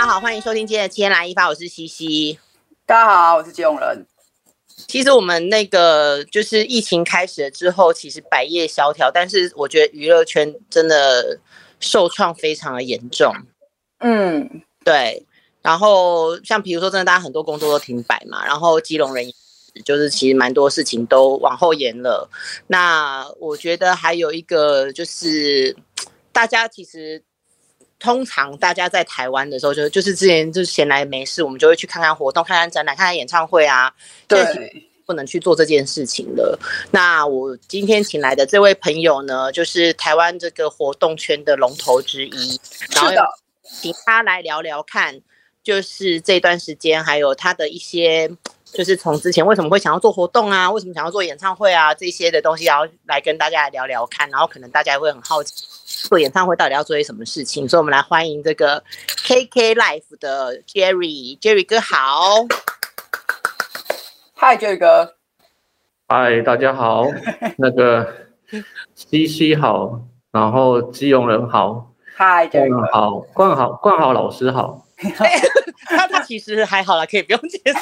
大家好，欢迎收听今天的天来一发，我是西西。大家好，我是基隆人。其实我们那个就是疫情开始了之后，其实百业萧条，但是我觉得娱乐圈真的受创非常的严重。嗯，对。然后像比如说，真的大家很多工作都停摆嘛，然后基隆人就是其实蛮多事情都往后延了。那我觉得还有一个就是，大家其实。通常大家在台湾的时候，就就是之前就是闲来没事，我们就会去看看活动、看看展览、看看演唱会啊。对，不能去做这件事情了。那我今天请来的这位朋友呢，就是台湾这个活动圈的龙头之一，然后请他来聊聊看，就是这段时间还有他的一些，就是从之前为什么会想要做活动啊，为什么想要做演唱会啊这些的东西，然后来跟大家来聊聊看，然后可能大家也会很好奇。做演唱会到底要做些什么事情？所以，我们来欢迎这个 KK Life 的 Jerry，Jerry 哥好。Hi，Jerry 哥。Hi，大家好。那个西西好，然后基隆人好。Hi，Jerry 哥好，冠好冠好老师好。他他其实还好啦，可以不用接受。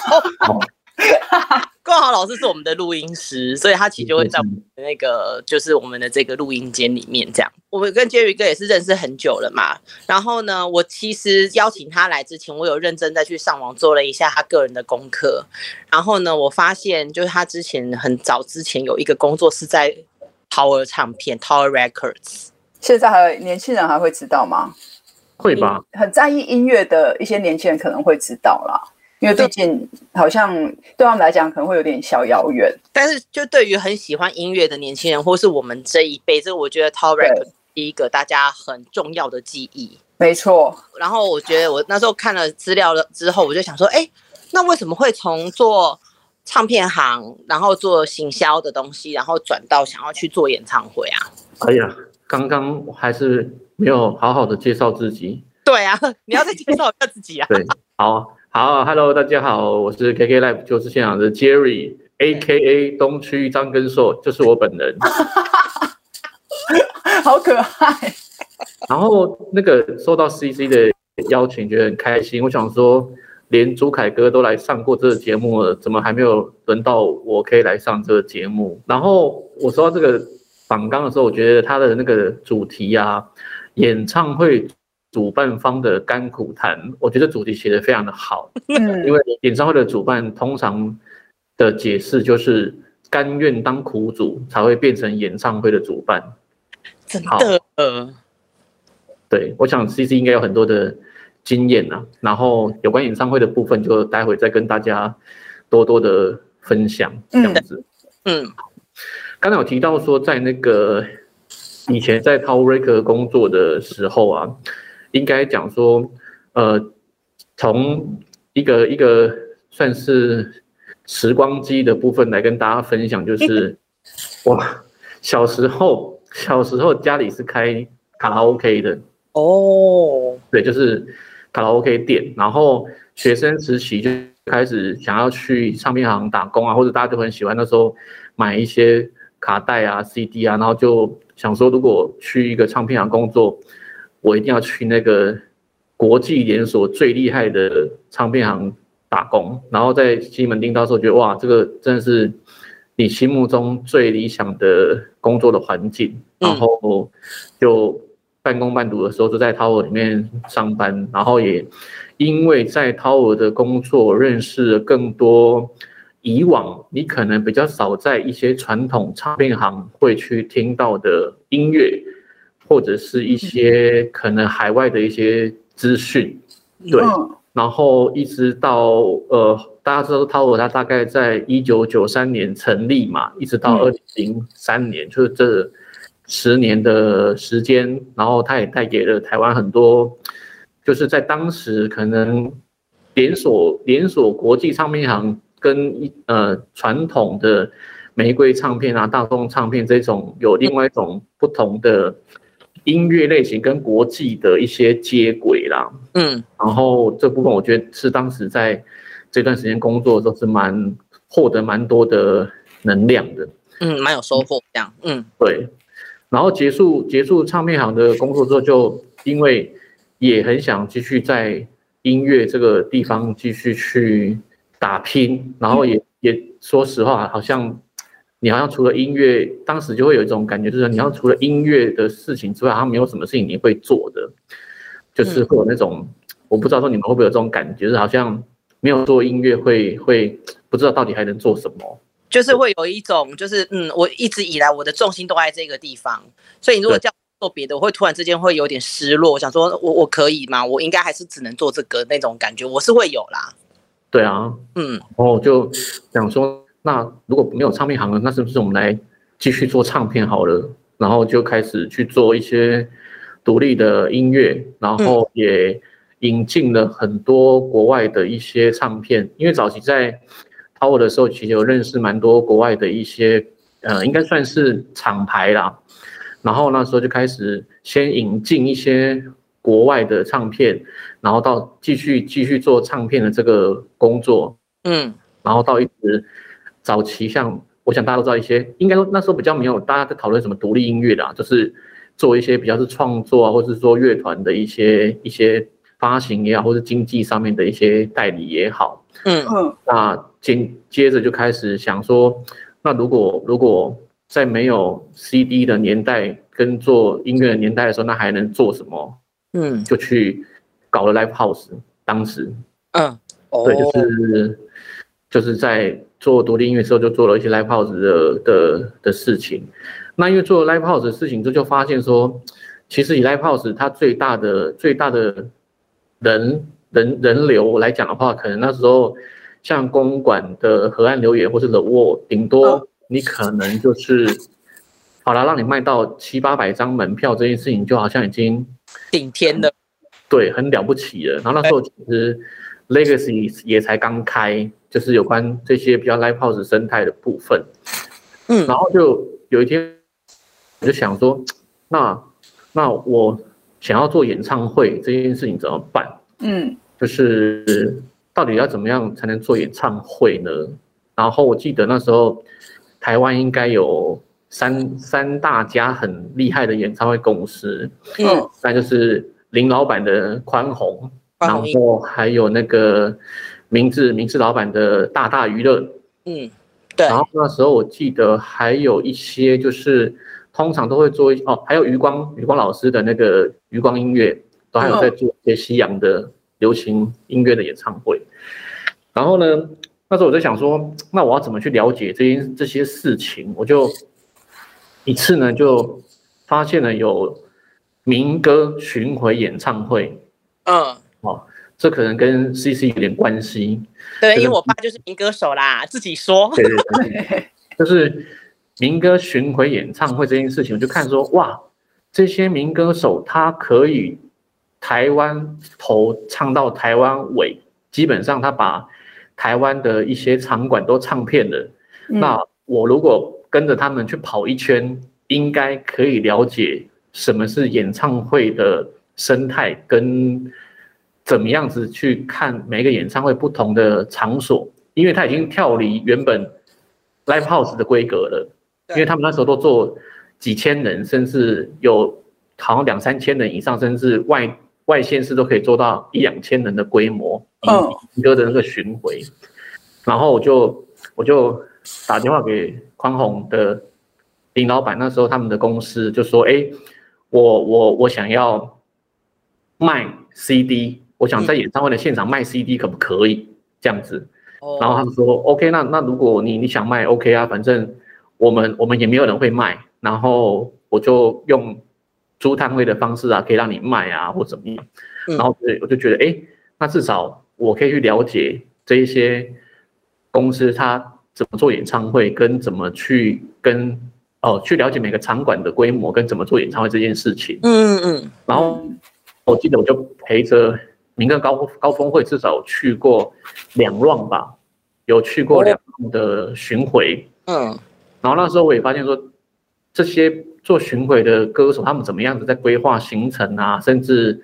冠豪老师是我们的录音师，所以他其实就会在我们的那个，就是我们的这个录音间里面这样。我们跟 Jerry 哥也是认识很久了嘛。然后呢，我其实邀请他来之前，我有认真再去上网做了一下他个人的功课。然后呢，我发现就是他之前很早之前有一个工作是在 Tower 唱片 Tower Records。现在还年轻人还会知道吗？会吧。很在意音乐的一些年轻人可能会知道啦。因为毕竟好像对他们来讲可能会有点小遥远，但是就对于很喜欢音乐的年轻人，或是我们这一辈，这我觉得 Records 是一个大家很重要的记忆。没错。然后我觉得我那时候看了资料了之后，我就想说，哎，那为什么会从做唱片行，然后做行销的东西，然后转到想要去做演唱会啊？哎呀，刚刚还是没有好好的介绍自己。对啊，你要再介绍一下自己啊。对，好。好，Hello，大家好，我是 KK Live 就是现场的 Jerry，A.K.A. 东区张根硕，就是我本人，好可爱。然后那个收到 CC 的邀请，觉得很开心。我想说，连朱凯哥都来上过这个节目了，怎么还没有轮到我可以来上这个节目？然后我收到这个访纲的时候，我觉得他的那个主题啊，演唱会。主办方的甘苦谈，我觉得主题写得非常的好。嗯，因为演唱会的主办通常的解释就是甘愿当苦主，才会变成演唱会的主办。真的？呃，对，我想 CC 应该有很多的经验啊。然后有关演唱会的部分，就待会再跟大家多多的分享这样子。嗯，嗯，刚才有提到说，在那个以前在 Tower Records 工作的时候啊。应该讲说，呃，从一个一个算是时光机的部分来跟大家分享，就是我小时候小时候家里是开卡拉 OK 的哦，对，就是卡拉 OK 店，然后学生时期就开始想要去唱片行打工啊，或者大家都很喜欢那时候买一些卡带啊、CD 啊，然后就想说，如果去一个唱片行工作。我一定要去那个国际连锁最厉害的唱片行打工，然后在西门町，到时候觉得哇，这个真的是你心目中最理想的工作的环境，然后就半工半读的时候就在 Tower 里面上班，然后也因为在 Tower 的工作认识了更多以往你可能比较少在一些传统唱片行会去听到的音乐。或者是一些可能海外的一些资讯，对，然后一直到呃，大家知道 Tower 它大概在一九九三年成立嘛，一直到二零零三年，就是这十年的时间，然后它也带给了台湾很多，就是在当时可能连锁连锁国际唱片行跟一呃传统的玫瑰唱片啊、大众唱片这种有另外一种不同的。音乐类型跟国际的一些接轨啦，嗯，然后这部分我觉得是当时在这段时间工作的时候是蛮获得蛮多的能量的，嗯，蛮有收获这样，嗯，对。然后结束结束唱片行的工作之后，就因为也很想继续在音乐这个地方继续去打拼，然后也也说实话，好像你好像除了音乐，当时就会有一种感觉，就是你要除了音乐的事情之外，好像没有什么事情你会做的，就是会有那种，我不知道说你们会不会有这种感觉，就是好像没有做音乐会会不知道到底还能做什么，就是会有一种就是嗯，我一直以来我的重心都在这个地方，所以你如果叫。做别的，我会突然之间会有点失落，我想说我我可以吗？我应该还是只能做这个那种感觉，我是会有啦。对啊，嗯，然后就想说，那如果没有唱片行了，那是不是我们来继续做唱片好了？然后就开始去做一些独立的音乐，然后也引进了很多国外的一些唱片。因为早期在 Tower 的时候，其实有认识蛮多国外的一些，呃，应该算是厂牌啦。然后那时候就开始先引进一些国外的唱片，然后到继续继续做唱片的这个工作，嗯，然后到一直早期像我想大家都知道一些，应该说那时候比较没有大家在讨论什么独立音乐的，就是做一些比较是创作啊，或者是说乐团的一些一些发行也好，或是经济上面的一些代理也好，嗯。嗯，那接接着就开始想说，那如果如果在没有 CD 的年代跟做音乐的年代的时候，那还能做什么？嗯，就去搞了 Live House。当时，嗯，对，就是就是在做独立音乐的时候，就做了一些 Live House 的的的事情。那因为做了 Live House 的事情，之后就发现说，其实以 Live House 它最大的最大的人人人流来讲的话，可能那时候像公馆的河岸留言或是 The Wall，顶多。你可能就是好了，让你卖到七八百张门票这件事情，就好像已经顶天了，对，很了不起了。然后那时候其实 Legacy 也才刚开，就是有关这些比较 Live House 生态的部分。嗯，然后就有一天我就想说，那那我想要做演唱会这件事情怎么办？嗯，就是到底要怎么样才能做演唱会呢？然后我记得那时候。台湾应该有三三大家很厉害的演唱会公司，嗯，那就是林老板的宽宏，然后还有那个明志明志老板的大大娱乐，嗯，对。然后那时候我记得还有一些就是通常都会做一哦，还有余光余光老师的那个余光音乐，都还有在做一些西洋的流行音乐的演唱会。然后呢，那时候我在想说，那我要怎么去了解这些这些事情？我就一次呢就发现了有民歌巡回演唱会。嗯，哦，这可能跟 CC 有点关系。对，因为我爸就是民歌手啦，自己说。对对对，就是民歌巡回演唱会这件事情，我就看说，哇，这些民歌手他可以台湾头唱到台湾尾，基本上他把。台湾的一些场馆都唱遍了，嗯，那我如果跟着他们去跑一圈，应该可以了解什么是演唱会的生态，跟怎么样子去看每个演唱会不同的场所，因为他已经跳离原本 live house 的规格了，因为他们那时候都做几千人，甚至有好像两三千人以上，甚至外。外线市都可以做到一两千人的规模，嗯歌的那个巡回，然后我就我就打电话给宽宏的林老板，那时候他们的公司就说：“哎，我我我想要卖 CD，我想在演唱会的现场卖 CD，可不可以这样子？”然后他们说：“OK，那那如果你你想卖 OK 啊，反正我们我们也没有人会卖，然后我就用。”租摊位的方式啊，可以让你卖啊，或怎么样？然后对，我就觉得，哎，那至少我可以去了解这一些公司它怎么做演唱会，跟怎么去跟哦去了解每个场馆的规模跟怎么做演唱会这件事情。嗯嗯。然后我记得我就陪着民歌高高峰会，至少去过两 round 吧，有去过两 round 的巡回。嗯。然后那时候我也发现说，这些。做巡回的歌手，他们怎么样子在规划行程啊？甚至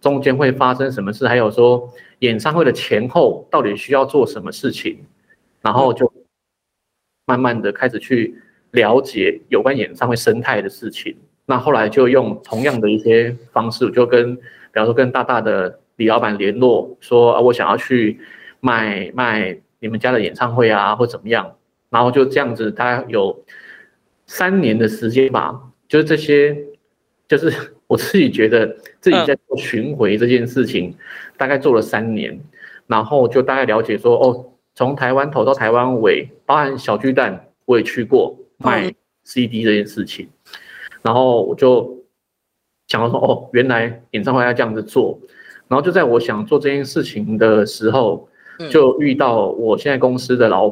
中间会发生什么事？还有说演唱会的前后到底需要做什么事情？然后就慢慢的开始去了解有关演唱会生态的事情。那后来就用同样的一些方式，就跟比方说跟大大的李老板联络，说啊，我想要去卖卖你们家的演唱会啊，或怎么样。然后就这样子，大概有三年的时间吧。就是这些，就是 我自己觉得自己在做巡回这件事情，大概做了三年，然后就大概了解说，哦，从台湾头到台湾尾，包含小巨蛋我也去过卖 CD 这件事情，然后我就想到说，哦，原来演唱会要这样子做，然后就在我想做这件事情的时候，就遇到我现在公司的老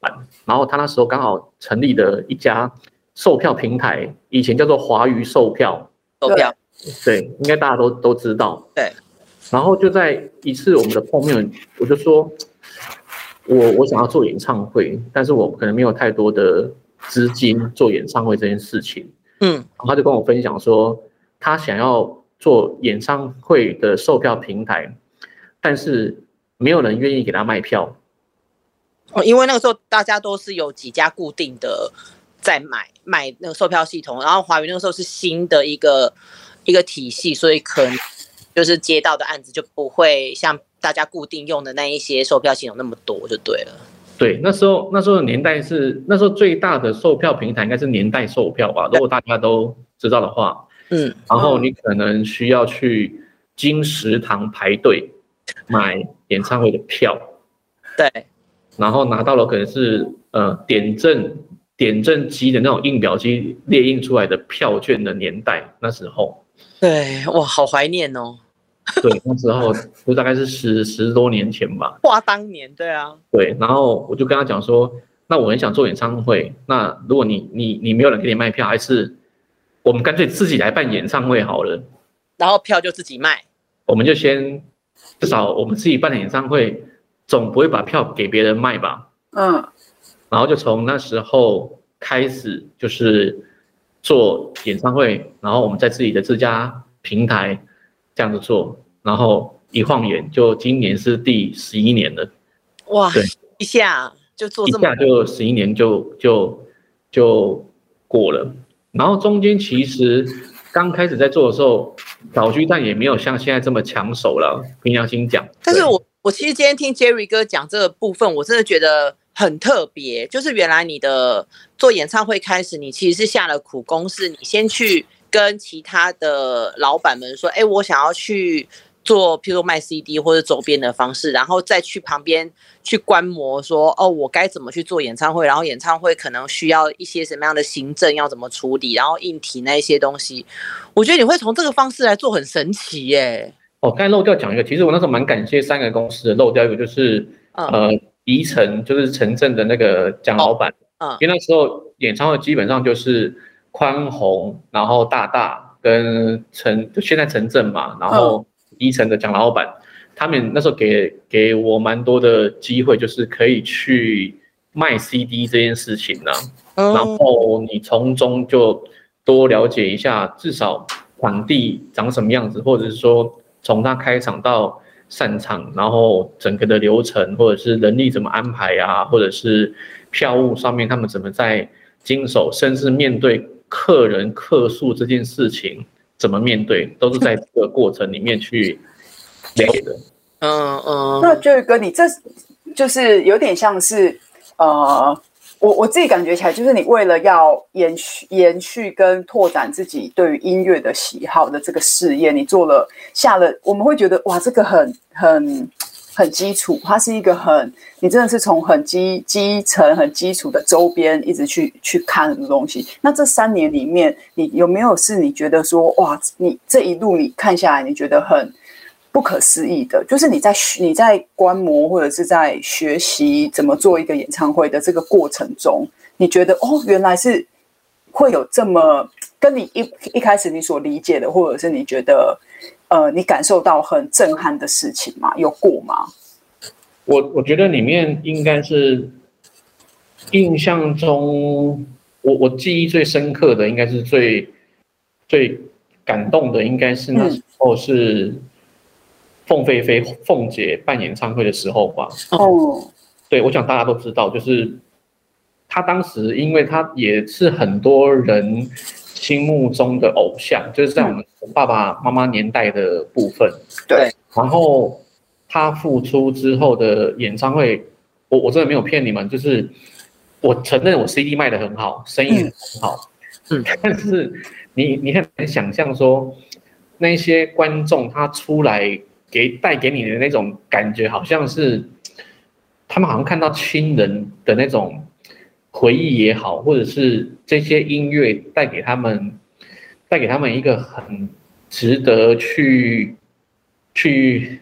板。然后他那时候刚好成立的一家售票平台，以前叫做华娱售票。售票，对，应该大家都都知道。对。然后就在一次我们的碰面，我就说，我我想要做演唱会，但是我可能没有太多的资金做演唱会这件事情。嗯。然后他就跟我分享说，他想要做演唱会的售票平台，但是没有人愿意给他卖票。哦，因为那个时候大家都是有几家固定的在买买那个售票系统，然后华语那个时候是新的一个一个体系，所以可能就是接到的案子就不会像大家固定用的那一些售票系统那么多，就对了。对，那时候那时候的年代是那时候最大的售票平台应该是年代售票吧，如果大家都知道的话，嗯，然后你可能需要去金石堂排队买演唱会的票，对。然后拿到了可能是呃点阵点阵机的那种印表机列印出来的票券的年代，那时候，对，哇，好怀念哦。对，那时候就大概是十十多年前吧。哇当年，对啊。对，然后我就跟他讲说，那我很想做演唱会，那如果你你你没有人给你卖票，还是我们干脆自己来办演唱会好了。然后票就自己卖。我们就先至少我们自己办的演唱会。总不会把票给别人卖吧？嗯，然后就从那时候开始，就是做演唱会，然后我们在自己的自家平台这样子做，然后一晃眼就今年是第十一年了。哇，对，一下就做这么，一下就十一年就就就过了，然后中间其实刚开始在做的时候，小巨蛋也没有像现在这么抢手了，凭良心讲。但是我。我其实今天听 Jerry 哥讲这个部分，我真的觉得很特别。就是原来你的做演唱会开始，你其实是下了苦功，是你先去跟其他的老板们说：“哎，我想要去做，譬如说卖 CD 或者周边的方式，然后再去旁边去观摩，说哦，我该怎么去做演唱会？然后演唱会可能需要一些什么样的行政要怎么处理，然后硬体那一些东西。我觉得你会从这个方式来做，很神奇耶。”哦，刚才漏掉讲一个，其实我那时候蛮感谢三个公司的，漏掉一个就是，呃，宜城就是城镇的那个蒋老板，嗯，因为那时候演唱会基本上就是宽宏，然后大大跟城，就现在城镇嘛，然后宜城的蒋老板，他们那时候给给我蛮多的机会，就是可以去卖 CD 这件事情呢，然后你从中就多了解一下，至少场地长什么样子，或者是说。从他开场到散场，然后整个的流程，或者是人力怎么安排啊，或者是票务上面他们怎么在经手，甚至面对客人客诉这件事情怎么面对，都是在这个过程里面去了解的。嗯嗯。那 Jerry 哥，你这就是有点像是呃。我我自己感觉起来，就是你为了要延续、延续跟拓展自己对于音乐的喜好的这个事业，你做了下了，我们会觉得哇，这个很很很基础，它是一个很，你真的是从很基基层、很基础的周边一直去去看很多东西。那这三年里面，你有没有是你觉得说哇，你这一路你看下来，你觉得很？不可思议的，就是你在你在观摩或者是在学习怎么做一个演唱会的这个过程中，你觉得哦，原来是会有这么跟你一一开始你所理解的，或者是你觉得呃，你感受到很震撼的事情吗？有过吗？我我觉得里面应该是印象中，我我记忆最深刻的，应该是最最感动的，应该是那时候是。嗯凤飞飞、凤姐办演唱会的时候吧。哦，对，我想大家都知道，就是她当时，因为她也是很多人心目中的偶像，就是在我们爸爸妈妈年代的部分。对。然后他复出之后的演唱会，我我真的没有骗你们，就是我承认我 CD 卖的很好，生意很好。嗯。但是你你很难想象说，那些观众他出来给带给你的那种感觉，好像是他们好像看到亲人的那种。回忆也好，或者是这些音乐带给他们，带给他们一个很值得去去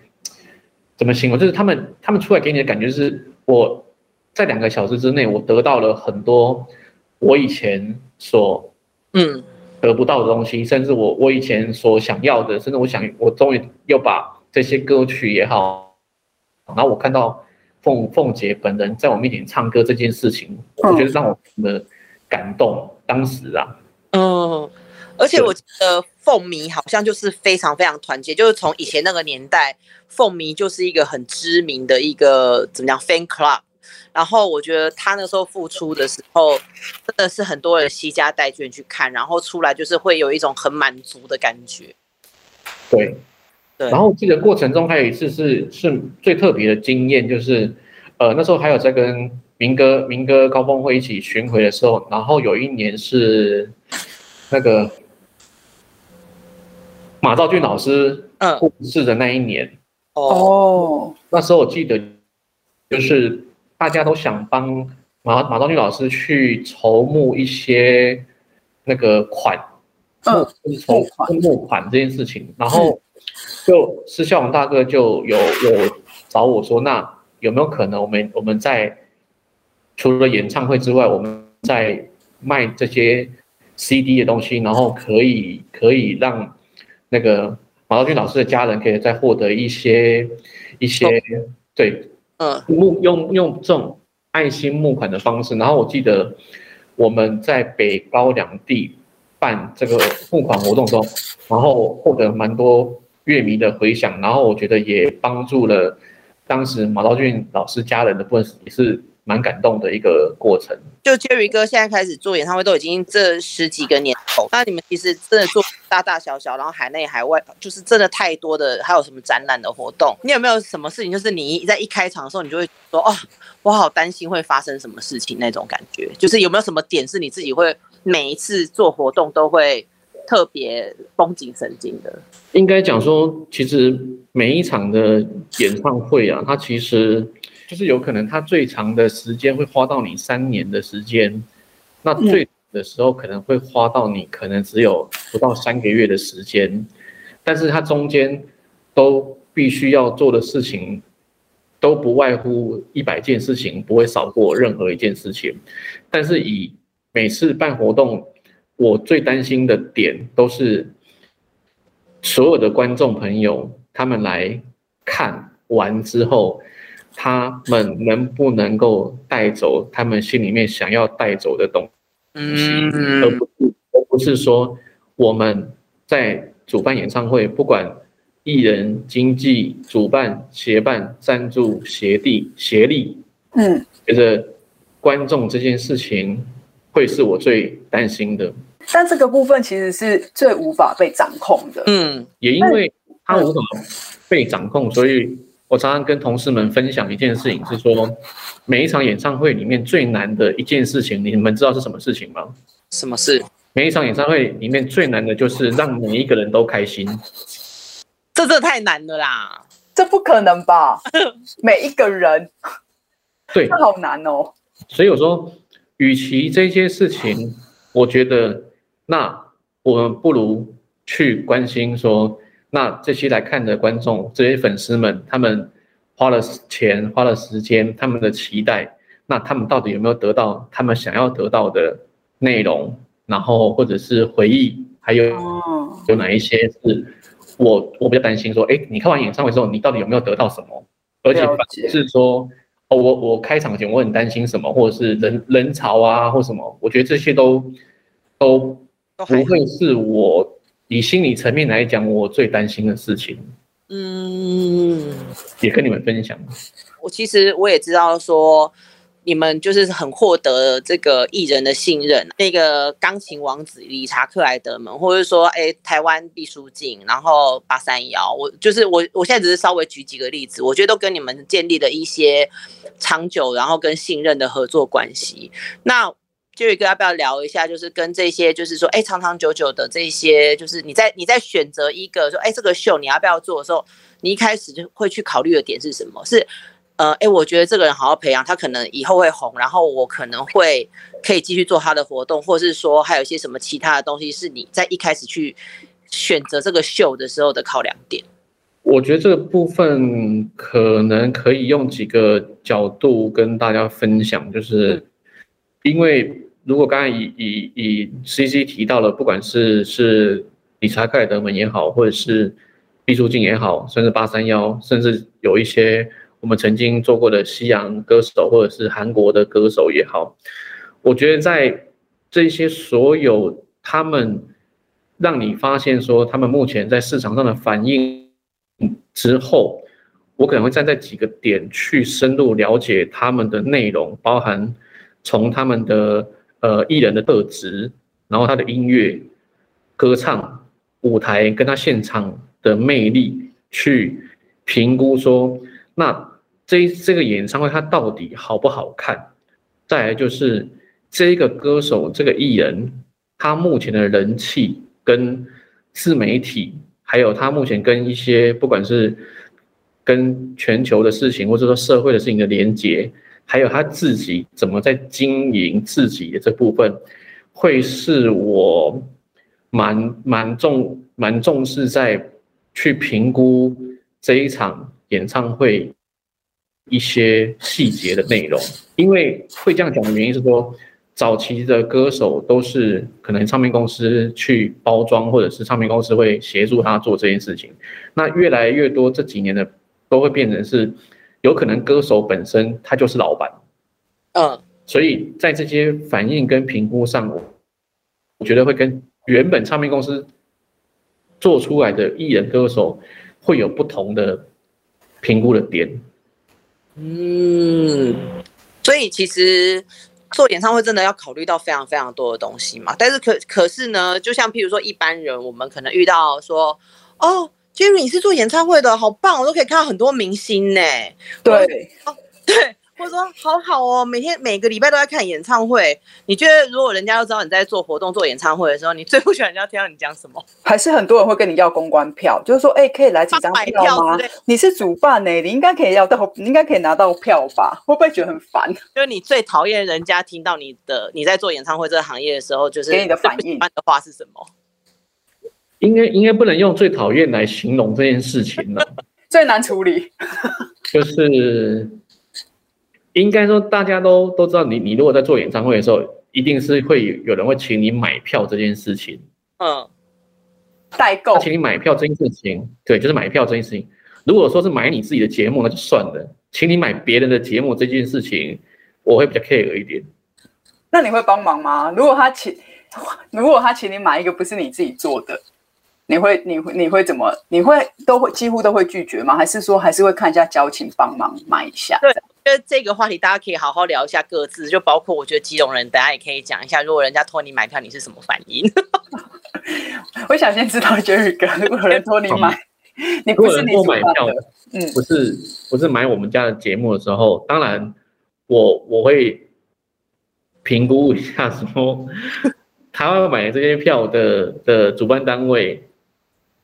怎么形容？就是他们他们出来给你的感觉是，我在两个小时之内，我得到了很多我以前所嗯得不到的东西，甚至我我以前所想要的，甚至我想我终于又把这些歌曲也好，然后我看到。凤凤姐本人在我面前唱歌这件事情，我觉得让我很的感动。当时啊，嗯，而且我觉得凤迷好像就是非常非常团结，就是从以前那个年代，凤迷就是一个很知名的一个怎么样 fan club。然后我觉得他那时候复出的时候，真的是很多人惜家带眷去看，然后出来就是会有一种很满足的感觉。对。对。然后记得过程中还有一次是是最特别的经验，就是，呃，那时候还有在跟民歌民歌高峰会一起巡回的时候，然后有一年是那个马兆俊老师嗯。过世的那一年哦，那时候我记得就是大家都想帮马马兆俊老师去筹募一些那个款，嗯，筹募款这件事情，然后。就施孝荣大哥就有有找我说，那有没有可能我们我们在除了演唱会之外，我们在卖这些 CD 的东西，然后可以可以让那个马兆俊老师的家人可以再获得一些一些对，嗯，募用用这种爱心募款的方式，然后我记得我们在北高两地办这个募款活动中，然后获得蛮多。乐迷的回响，然后我觉得也帮助了当时马兆骏老师家人的部分，也是蛮感动的一个过程。就 Jerry 哥现在开始做演唱会，都已经这十几个年头，那你们其实真的做大大小小，然后海内海外，就是真的太多的，还有什么展览的活动？你有没有什么事情，就是你在一开场的时候，你就会说哦，我好担心会发生什么事情那种感觉？就是有没有什么点是你自己会每一次做活动都会？特别绷紧神经的，应该讲说，其实每一场的演唱会啊，它其实就是有可能，它最长的时间会花到你三年的时间，那最的时候可能会花到你可能只有不到三个月的时间，但是它中间都必须要做的事情，都不外乎一百件事情，不会少过任何一件事情，但是以每次办活动。我最担心的点都是所有的观众朋友，他们来看完之后，他们能不能够带走他们心里面想要带走的东西，嗯，而不是而不是说我们在主办演唱会，不管艺人、经纪、主办、协办、赞助、协地、协力，嗯，觉得观众这件事情会是我最担心的。但这个部分其实是最无法被掌控的。嗯，也因为它无法被掌控，所以我常常跟同事们分享一件事情，是说每一场演唱会里面最难的一件事情，你们知道是什么事情吗？什么事？每一场演唱会里面最难的就是让每一个人都开心。这这太难了啦！这不可能吧？每一个人，对，这好难哦。所以我说，与其这些事情，我觉得。那我们不如去关心说，那这些来看的观众，这些粉丝们，他们花了钱，花了时间，他们的期待，那他们到底有没有得到他们想要得到的内容？然后或者是回忆，还有有哪一些是我我比较担心说，哎，你看完演唱会之后，你到底有没有得到什么？而且是说，哦，我我开场前我很担心什么，或者是人人潮啊，或什么？我觉得这些都都。不会是我以心理层面来讲，我最担心的事情。嗯，也跟你们分享。我其实我也知道说，你们就是很获得这个艺人的信任，那个钢琴王子理查克莱德们，或者说哎台湾毕书尽，然后八三幺，我就是我我现在只是稍微举几个例子，我觉得都跟你们建立了一些长久然后跟信任的合作关系。那 Jerry 哥要不要聊一下，就是跟这些就是说哎长长久久的这些，就是你在你在选择一个说哎这个秀你要不要做的时候，你一开始就会去考虑的点是什么？是？呃，哎，我觉得这个人好好培养，他可能以后会红，然后我可能会可以继续做他的活动，或者是说还有一些什么其他的东西，是你在一开始去选择这个秀的时候的考量点。我觉得这个部分可能可以用几个角度跟大家分享，就是因为如果刚才以以以 CC 提到了，不管是是理查克莱德们也好，或者是毕书尽也好，甚至八三幺，甚至有一些。我们曾经做过的西洋歌手，或者是韩国的歌手也好，我觉得在这些所有他们让你发现说他们目前在市场上的反应之后，我可能会站在几个点去深入了解他们的内容，包含从他们的呃艺人的特质，然后他的音乐、歌唱、舞台跟他现场的魅力去评估说那。这这个演唱会它到底好不好看？再来就是这个歌手这个艺人，他目前的人气跟自媒体，还有他目前跟一些不管是跟全球的事情，或者说社会的事情的连接，还有他自己怎么在经营自己的这部分，会是我蛮蛮重蛮重视在去评估这一场演唱会。一些细节的内容，因为会这样讲的原因是说，早期的歌手都是可能唱片公司去包装，或者是唱片公司会协助他做这件事情。那越来越多这几年的都会变成是，有可能歌手本身他就是老板，嗯，所以在这些反应跟评估上，我觉得会跟原本唱片公司做出来的艺人歌手会有不同的评估的点。嗯，所以其实做演唱会真的要考虑到非常非常多的东西嘛。但是可可是呢，就像譬如说一般人，我们可能遇到说，哦，Jerry 你是做演唱会的，好棒，我都可以看到很多明星呢。对，哦，对。或者说好好哦，每天每个礼拜都在看演唱会。你觉得如果人家都知道你在做活动、做演唱会的时候，你最不喜欢人家听到你讲什么？还是很多人会跟你要公关票，就是说，哎、欸，可以来几张票吗？你是主办呢、欸，你应该可以要到，你应该可以拿到票吧？会不会觉得很烦？就是你最讨厌人家听到你的你在做演唱会这个行业的时候，就是给你的反应的话是什么？应该应该不能用最讨厌来形容这件事情了，最难处理 就是。应该说，大家都都知道你，你你如果在做演唱会的时候，一定是会有人会请你买票这件事情。嗯，代购。请你买票这件事情，对，就是买票这件事情。如果说是买你自己的节目，那就算了。请你买别人的节目这件事情，我会比较 care 一点。那你会帮忙吗？如果他请，如果他请你买一个不是你自己做的，你会你会你会怎么？你会都会几乎都会拒绝吗？还是说还是会看一下交情，帮忙买一下？对。觉得这个话题大家可以好好聊一下各自，就包括我觉得基隆人，大家也可以讲一下，如果人家托你买票，你是什么反应？我想先知道 Jerry 哥，如果有人托你买，你不是你托买票，嗯，不是不是买我们家的节目的时候，当然我我会评估一下，说 他要买这些票的的主办单位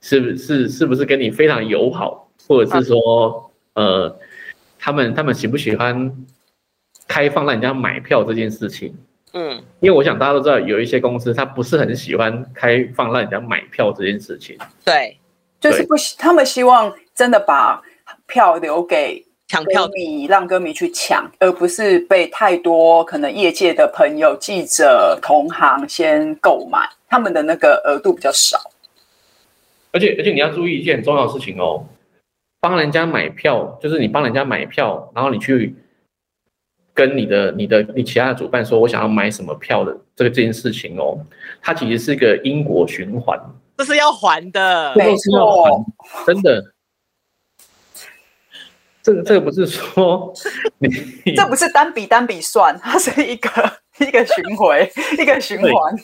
是不是是不是跟你非常友好，或者是说、啊、呃。他们他们喜不喜欢开放让人家买票这件事情？嗯，因为我想大家都知道，有一些公司他不是很喜欢开放让人家买票这件事情。对，就是不希他们希望真的把票留给抢票迷，让歌迷去抢，而不是被太多可能业界的朋友、记者、同行先购买，他们的那个额度比较少。而且而且你要注意一件很重要的事情哦。帮人家买票，就是你帮人家买票，然后你去跟你的、你的、你其他的主办说，我想要买什么票的这个这件事情哦，它其实是一个因果循环，这是要还的，这都是要还，真的。这个这个不是说 你，这不是单笔单笔算，它是一个一个循回，一个循环。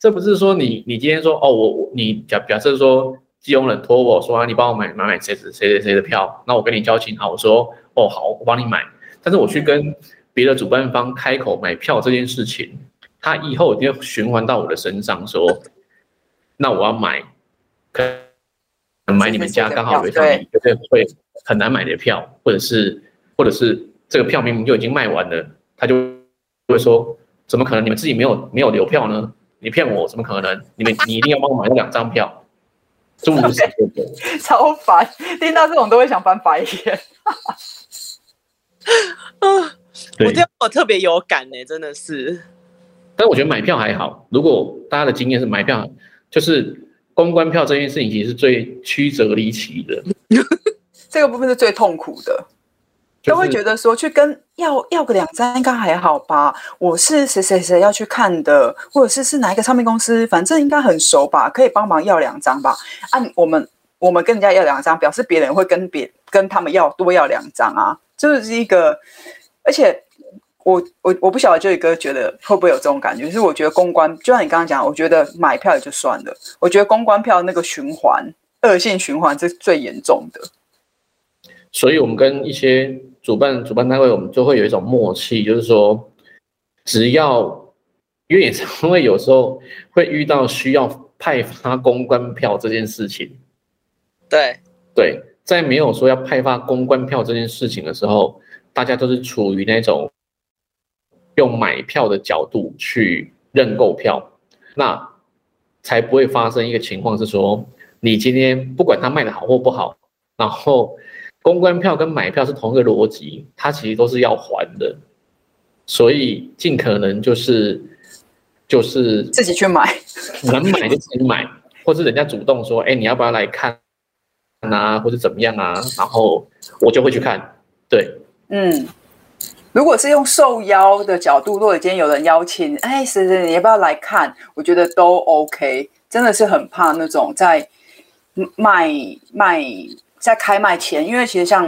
这不是说你你今天说哦，我我你假假设说基隆人托我说啊，你帮我买买买谁谁谁谁的票，那我跟你交情好，我说哦好，我帮你买。但是我去跟别的主办方开口买票这件事情，他以后一定会循环到我的身上说，那我要买，可买你们家刚好有一场有对会很难买的票，或者是或者是这个票明明就已经卖完了，他就会说怎么可能你们自己没有没有留票呢？你骗我怎么可能？你们你一定要帮我买那两张票，诸如此类，超烦，听到这种都会想翻白眼。啊，我这我特别有感呢，真的是。但我觉得买票还好，如果大家的经验是买票，就是公关票这件事情，其实是最曲折离奇的。这个部分是最痛苦的，就是、都会觉得说去跟要要个两张应该还好吧？我是谁谁谁要去看的，或者是是哪一个唱片公司，反正应该很熟吧，可以帮忙要两张吧？按我们我们跟人家要两张，表示别人会跟别跟他们要多要两张啊。就是一个，而且我我我不晓得 Joy 哥觉得会不会有这种感觉，就是我觉得公关，就像你刚刚讲，我觉得买票也就算了，我觉得公关票那个循环恶性循环是最严重的。所以我们跟一些主办主办单位，我们就会有一种默契，就是说，只要因为演唱会有时候会遇到需要派发公关票这件事情，对对。在没有说要派发公关票这件事情的时候，大家都是处于那种用买票的角度去认购票，那才不会发生一个情况是说，你今天不管他卖的好或不好，然后公关票跟买票是同一个逻辑，它其实都是要还的，所以尽可能就是就是自己去买，能买就自己买，或是人家主动说，哎，你要不要来看？啊，或者怎么样啊，然后我就会去看。对，嗯，如果是用受邀的角度，如果今天有人邀请，哎，谁谁，你要不要来看？我觉得都 OK。真的是很怕那种在卖卖在开卖前，因为其实像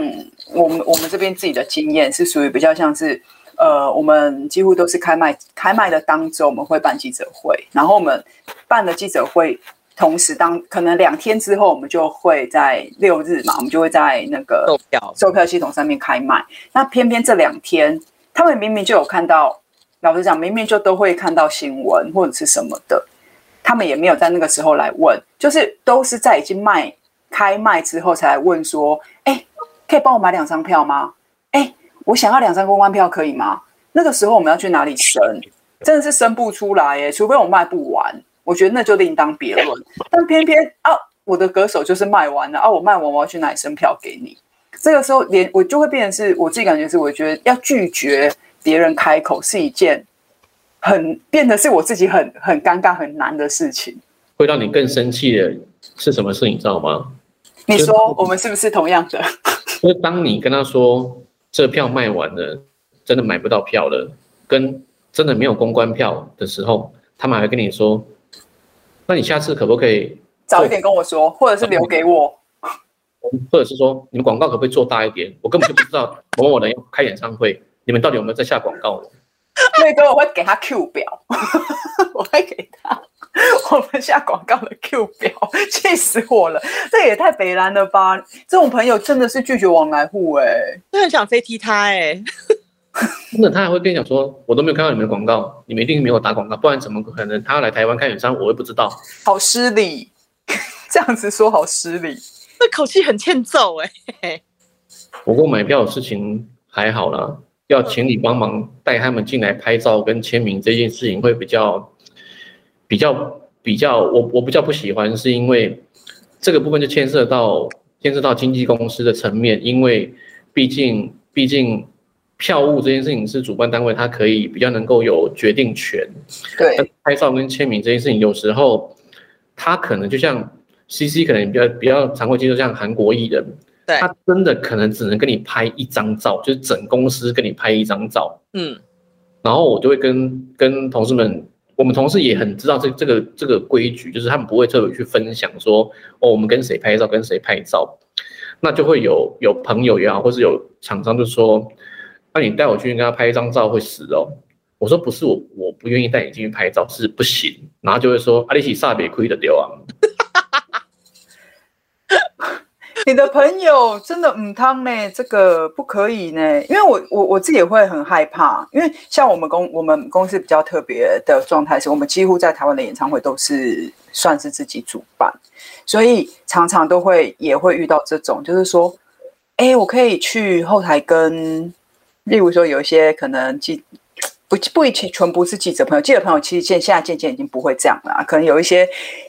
我们我们这边自己的经验是属于比较像是，呃，我们几乎都是开卖开卖的当周，我们会办记者会，然后我们办了记者会。同时当，当可能两天之后，我们就会在六日嘛，我们就会在那个售票售票系统上面开卖。那偏偏这两天，他们明明就有看到，老实讲，明明就都会看到新闻或者是什么的，他们也没有在那个时候来问，就是都是在已经卖开卖之后才问说：“哎，可以帮我买两张票吗？哎，我想要两张公关票，可以吗？”那个时候我们要去哪里生？真的是生不出来耶，除非我卖不完。我觉得那就另当别论，但偏偏啊，我的歌手就是卖完了啊，我卖完我要去哪里生票给你？这个时候连我就会变成是我自己感觉是，我觉得要拒绝别人开口是一件很变得是我自己很很尴尬很难的事情。会让你更生气的是什么事？你知道吗？你说我们是不是同样的？就是当你跟他说这票卖完了，真的买不到票了，跟真的没有公关票的时候，他们还跟你说。那你下次可不可以早一点跟我说，或者是留给我，或者是说你们广告可不可以做大一点？我根本就不知道某某人要开演唱会，你们到底有没有在下广告？那个我会给他 Q 表，我会给他 我们下广告的 Q 表，气死我了！这也太北蓝了吧！这种朋友真的是拒绝往来户哎、欸，就很想飞踢他哎、欸。真的，他还会跟你讲说，我都没有看到你们的广告，你们一定没有打广告，不然怎么可能他要来台湾看演唱会，我会不知道？好失礼，这样子说好失礼，那口气很欠揍哎、欸。不过买票的事情还好啦，要请你帮忙带他们进来拍照跟签名这件事情会比较比较比较，我我比较不喜欢，是因为这个部分就牵涉到牵涉到经纪公司的层面，因为毕竟毕竟。票务这件事情是主办单位，他可以比较能够有决定权。对，拍照跟签名这件事情，有时候他可能就像 CC，可能比较比较常会接受像韩国艺人，对，他真的可能只能跟你拍一张照，就是整公司跟你拍一张照。嗯，然后我就会跟跟同事们，我们同事也很知道这这个这个规矩，就是他们不会特别去分享说，哦，我们跟谁拍照，跟谁拍照。那就会有有朋友也好，或是有厂商就说，那、你带我去跟他拍一张照会死哦。我说不是我，我不愿意带你进去拍照是不行。然后就会说，阿里西萨别亏的丢啊。你的朋友真的唔汤呢，这个不可以呢，因为我我我自己也会很害怕，因为像我们公我们公司比较特别的状态是，我们几乎在台湾的演唱会都是算是自己主办，所以常常都会也会遇到这种，就是说，哎，我可以去后台跟，例如说有一些可能记不不一全部是记者朋友，记者朋友其实现现在渐渐已经不会这样了，可能有一些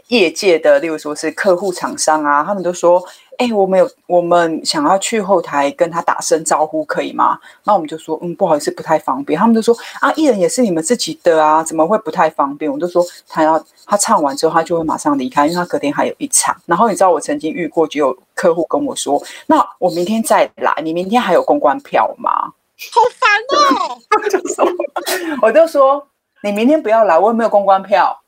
业界的，例如说是客户厂商啊，他们都说。哎，我们有我们想要去后台跟他打声招呼，可以吗？那我们就说，嗯，不好意思，不太方便。他们就说，啊，艺人也是你们自己的啊，怎么会不太方便？我就说，他要他唱完之后，他就会马上离开，因为他隔天还有一场。然后你知道，我曾经遇过，就有客户跟我说，那我明天再来，你明天还有公关票吗？好烦哦！就说，我就说，你明天不要来，我也没有公关票。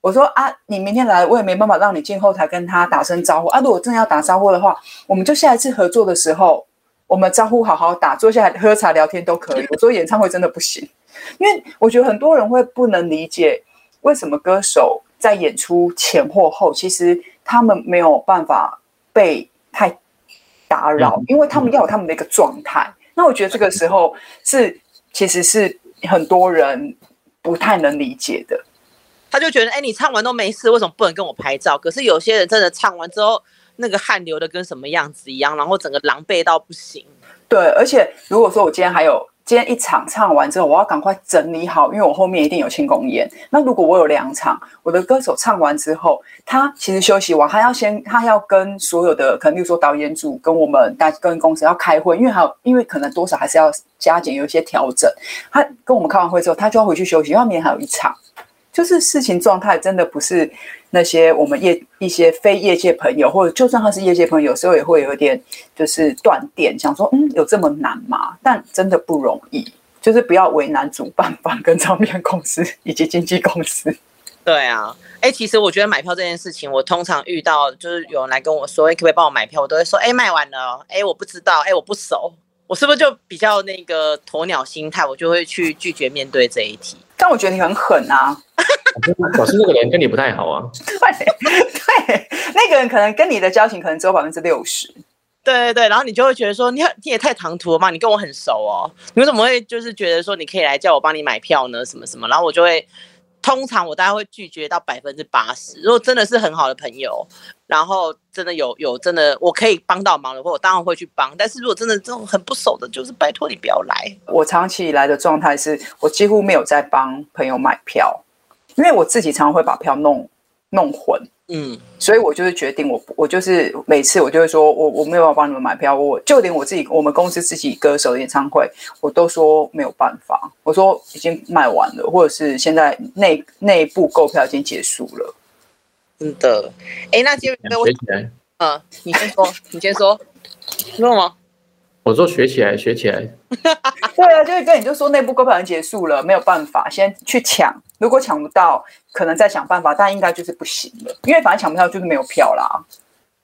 我说啊，你明天来，我也没办法让你进后台跟他打声招呼啊。如果真的要打招呼的话，我们就下一次合作的时候，我们招呼好好打，坐下来喝茶聊天都可以。我说演唱会真的不行，因为我觉得很多人会不能理解为什么歌手在演出前或后，其实他们没有办法被太打扰，因为他们要有他们的一个状态。那我觉得这个时候是其实是很多人不太能理解的。他就觉得，哎、你唱完都没事，为什么不能跟我拍照？可是有些人真的唱完之后，那个汗流的跟什么样子一样，然后整个狼狈到不行。对，而且如果说我今天还有今天一场唱完之后，我要赶快整理好，因为我后面一定有庆功宴。那如果我有两场，我的歌手唱完之后，他其实休息完，他要先他要跟所有的，可能比如说导演组跟我们大跟公司要开会，因为还有因为可能多少还是要加减有一些调整。他跟我们开完会之后，他就要回去休息，因为明天还有一场。就是事情状态真的不是那些我们业一些非业界朋友，或者就算他是业界朋友，有时候也会有点就是断电，想说嗯，有这么难吗？但真的不容易，就是不要为难主办方跟唱片公司以及经纪公司。对啊，哎、其实我觉得买票这件事情，我通常遇到就是有人来跟我说，哎、可不可以帮我买票？我都会说，哎、卖完了，哎、我不知道，哎、我不熟，我是不是就比较那个鸵鸟心态？我就会去拒绝面对这一题。但我觉得你很狠啊！老师那个人跟你不太好啊。对 对，那个人可能跟你的交情可能只有百分之六十。对对对，然后你就会觉得说，你你也太唐突了嘛，你跟我很熟哦，你为什么会就是觉得说你可以来叫我帮你买票呢？什么什么？然后我就会。通常我大概会拒绝到百分之八十。如果真的是很好的朋友，然后真的有有真的我可以帮到忙的话，我当然会去帮。但是如果真的这种很不熟的，就是拜托你不要来。我长期以来的状态是我几乎没有在帮朋友买票，因为我自己常常会把票弄弄混。嗯，所以我就是决定我，我我就是每次我就会说，我我没有办法帮你们买票，我就连我自己我们公司自己歌手演唱会，我都说没有办法，我说已经卖完了，或者是现在内内部购票已经结束了。真的，哎，那杰瑞哥我，嗯，你先说，你先说，知道吗？我说学起来，学起来。对啊，就是跟你就说内部购票已经结束了，没有办法，先去抢，如果抢不到。可能再想办法，但应该就是不行了，因为反正抢不到就是没有票啦。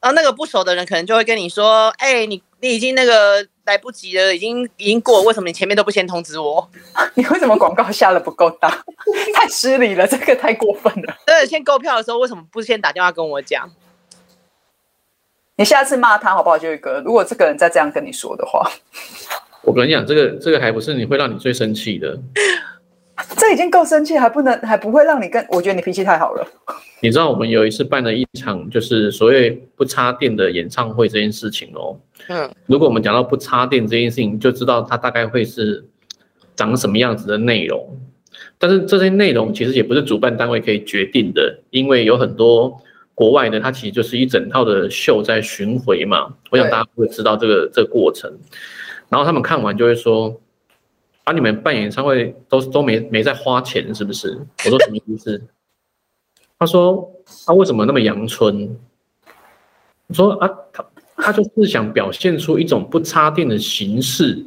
然后那个不熟的人可能就会跟你说：“哎、欸，你你已经那个来不及了，已经已经过，为什么你前面都不先通知我？你为什么广告下的不够大？太失礼了，这个太过分了。对，先购票的时候为什么不先打电话跟我讲？你下次骂他好不好，就一个。如果这个人再这样跟你说的话，我跟你讲，这个这个还不是你会让你最生气的。这已经够生气，还不能还不会让你跟？我觉得你脾气太好了。你知道我们有一次办了一场就是所谓不插电的演唱会这件事情哦。嗯，如果我们讲到不插电这件事情，就知道它大概会是长什么样子的内容。但是这些内容其实也不是主办单位可以决定的，因为有很多国外的，它其实就是一整套的秀在巡回嘛。我想大家会知道这个这个过程，然后他们看完就会说。啊、你们办演唱会都都没没在花钱是不是？我说什么意思？他说他、啊、为什么那么阳春？我说啊，他他就是想表现出一种不插电的形式。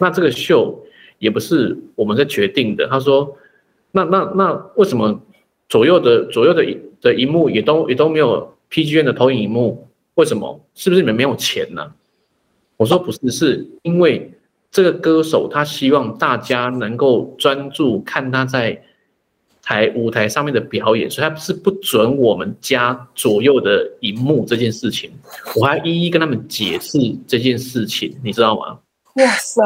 那这个秀也不是我们在决定的。他说，那那那为什么左右的左右的的荧幕也都也都没有 PGM 的投影荧幕？为什么？是不是你们没有钱呢？我说不是，是因为这个歌手他希望大家能够专注看他在台舞台上面的表演，所以他是不准我们加左右的荧幕这件事情。我还一一跟他们解释这件事情，你知道吗？哇塞，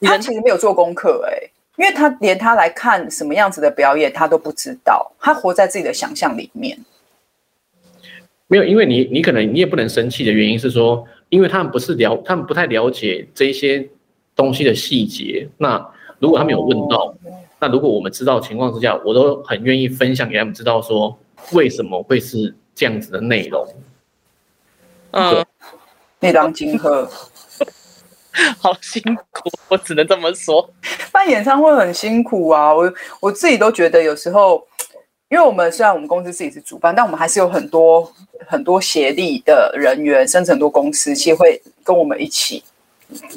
他其实没有做功课哎、欸，因为他连他来看什么样子的表演他都不知道，他活在自己的想象里面。没有，因为你你可能你也不能生气的原因是说。因为他们不是了，他们不太了解这些东西的细节。那如果他们有问到，那如果我们知道情况之下，我都很愿意分享给他们知道说为什么会是这样子的内容。嗯，内当金鹤，好辛苦，我只能这么说。办演唱会很辛苦啊，我我自己都觉得有时候。因为我们虽然我们公司自己是主办，但我们还是有很多很多协力的人员，甚至很多公司其实会跟我们一起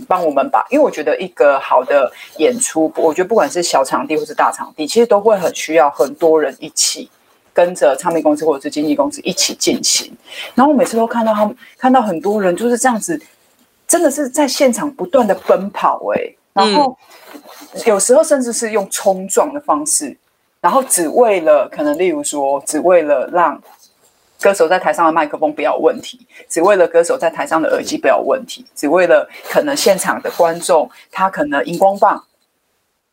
帮我们把。因为我觉得一个好的演出，我觉得不管是小场地或是大场地，其实都会很需要很多人一起跟着唱片公司或者是经纪公司一起进行。然后我每次都看到他们，看到很多人就是这样子，真的是在现场不断的奔跑哎、欸，然后有时候甚至是用冲撞的方式。然后只为了可能，例如说，只为了让歌手在台上的麦克风不要有问题，只为了歌手在台上的耳机不要有问题，只为了可能现场的观众他可能荧光棒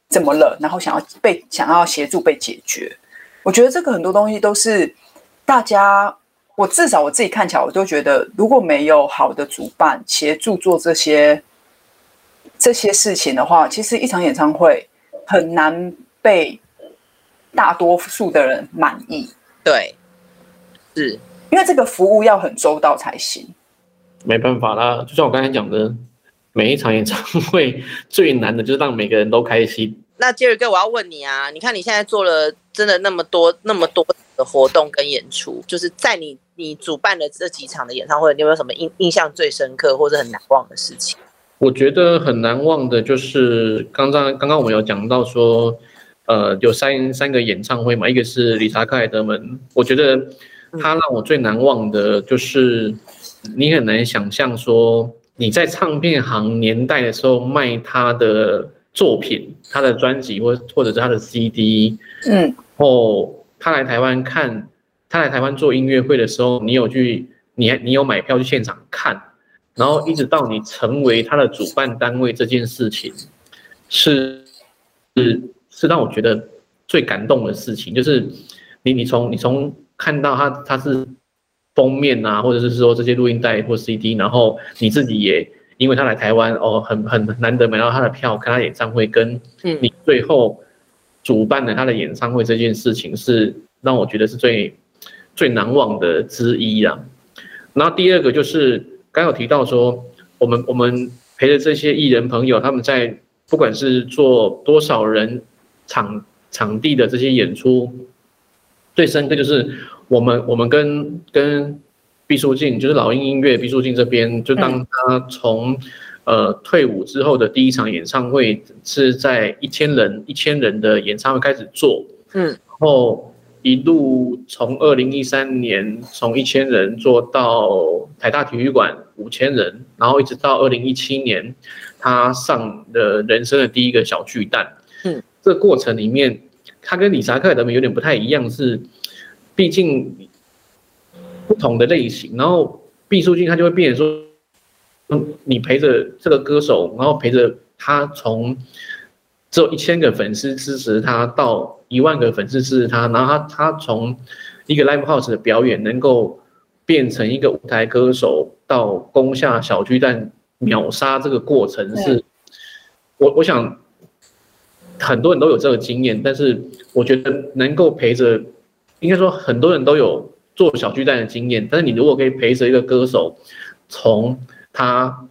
怎么了，然后想要被想要协助被解决。我觉得这个很多东西都是大家，我至少我自己看起来，我都觉得如果没有好的主办协助做这些这些事情的话，其实一场演唱会很难被。大多数的人满意，对，是因为这个服务要很周到才行。没办法啦，就像我刚才讲的，每一场演唱会最难的就是让每个人都开心。那杰瑞哥，我要问你啊，你看你现在做了真的那么多那么多的活动跟演出，就是在你你主办的这几场的演唱会，你有没有什么印印象最深刻或者很难忘的事情？我觉得很难忘的就是刚刚刚刚我们有讲到说。呃，有三三个演唱会嘛，一个是理查克莱德门，我觉得他让我最难忘的就是，你很难想象说你在唱片行年代的时候卖他的作品，他的专辑或或者是他的 CD，嗯，然后他来台湾看，他来台湾做音乐会的时候，你有去，你你有买票去现场看，然后一直到你成为他的主办单位这件事情，是是。是让我觉得最感动的事情，就是你你从你从看到他他是封面啊，或者是说这些录音带或 CD，然后你自己也因为他来台湾哦，很很难得买到他的票看他演唱会，跟你最后主办了他的演唱会这件事情，是让我觉得是最最难忘的之一啊。然后第二个就是刚有提到说，我们我们陪着这些艺人朋友，他们在不管是做多少人。场场地的这些演出，最深刻就是我们我们跟跟毕书尽，就是老鹰音乐毕书尽这边，就当他从呃退伍之后的第一场演唱会是在一千人一千人的演唱会开始做，嗯，然后一路从二零一三年从一千人做到台大体育馆五千人，然后一直到二零一七年他上的人生的第一个小巨蛋，嗯。这个过程里面，他跟理查克德们有点不太一样，是毕竟不同的类型。然后毕书尽他就会变成说，嗯，你陪着这个歌手，然后陪着他从只有一千个粉丝支持他到一万个粉丝支持他，然后他他从一个 live house 的表演能够变成一个舞台歌手，到攻下小巨蛋秒杀这个过程，是我我想。很多人都有这个经验，但是我觉得能够陪着，应该说很多人都有做小巨蛋的经验。但是你如果可以陪着一个歌手，从他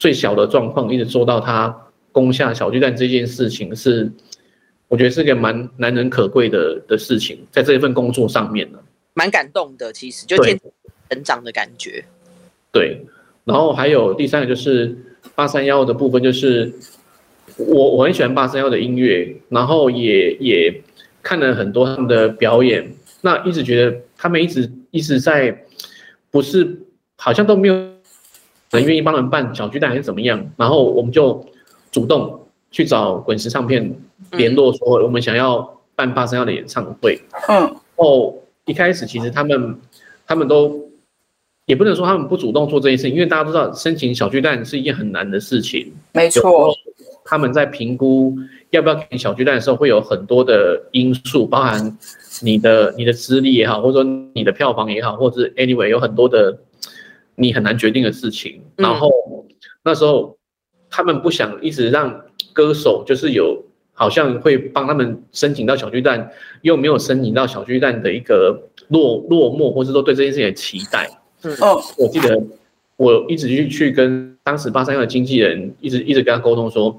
最小的状况一直做到他攻下小巨蛋这件事情，是我觉得是个蛮难能可贵的的事情，在这一份工作上面呢，蛮感动的。其实就见成长的感觉。对，然后还有第三个就是八三幺的部分，就是。我我很喜欢八三幺的音乐，然后也也看了很多他们的表演，那一直觉得他们一直一直在，不是好像都没有人愿意帮人办小巨蛋还是怎么样，然后我们就主动去找滚石唱片联络，说我们想要办八三幺的演唱会。嗯，然后一开始其实他们他们都也不能说他们不主动做这件事情，因为大家都知道申请小巨蛋是一件很难的事情。没错，他们在评估要不要给小巨蛋的时候，会有很多的因素，包含。你的你的资历也好，或者说你的票房也好，或者是 anyway 有很多的你很难决定的事情。然后那时候他们不想一直让歌手就是有好像会帮他们申请到小巨蛋，又没有申请到小巨蛋的一个落落寞，或者说对这件事情的期待。嗯哦，我记得我一直去去跟当时八三幺的经纪人一直一直跟他沟通说，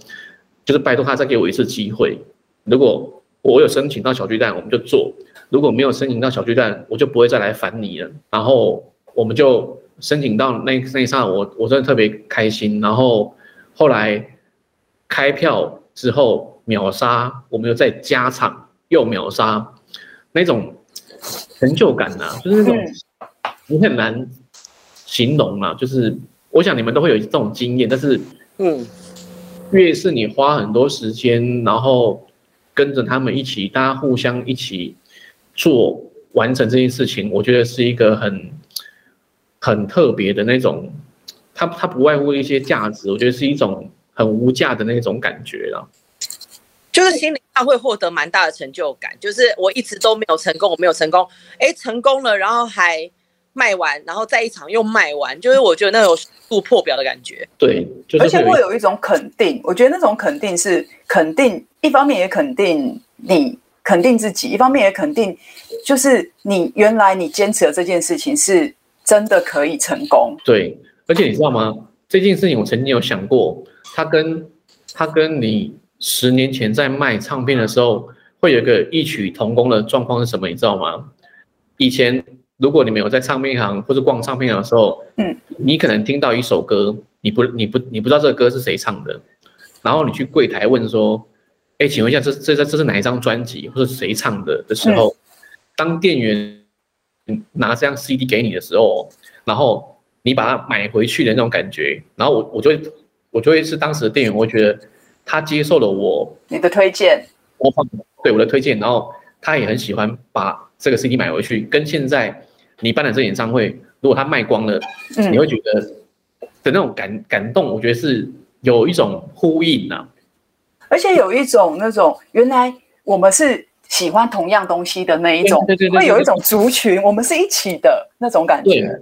就是拜托他再给我一次机会，如果。我有申请到小巨蛋，我们就做；如果没有申请到小巨蛋，我就不会再来烦你了。然后我们就申请到那那一刹，我我真的特别开心。然后后来开票之后秒杀，我们又再加场又秒杀，那种成就感呐、啊，就是那种你很难形容啊。就是我想你们都会有这种经验，但是嗯，越是你花很多时间，然后。跟着他们一起，大家互相一起做完成这件事情，我觉得是一个很很特别的那种，它它不外乎一些价值，我觉得是一种很无价的那种感觉了。就是心里他会获得蛮大的成就感，就是我一直都没有成功，我没有成功，哎，成功了，然后还卖完，然后在一场又卖完，就是我觉得那种速度破表的感觉。对，就是、而且会有一种肯定，我觉得那种肯定是肯定。一方面也肯定你，肯定自己；一方面也肯定，就是你原来你坚持的这件事情是真的可以成功。对，而且你知道吗？这件事情我曾经有想过，它跟它跟你十年前在卖唱片的时候会有一个异曲同工的状况是什么？你知道吗？以前如果你没有在唱片行或者逛唱片行的时候，嗯，你可能听到一首歌，你不你不你不知道这个歌是谁唱的，然后你去柜台问说。哎，请问一下，这这这这是哪一张专辑，或者谁唱的的时候，当店员拿这张 CD 给你的时候，然后你把它买回去的那种感觉，然后我我就会我就会是当时的店员，我会觉得他接受了我你的推荐，我放对我的推荐，然后他也很喜欢把这个 CD 买回去，跟现在你办的这演唱会，如果他卖光了，你会觉得的那种感感动，我觉得是有一种呼应呐、啊。而且有一种那种原来我们是喜欢同样东西的那一种，会有一种族群，我们是一起的那种感觉，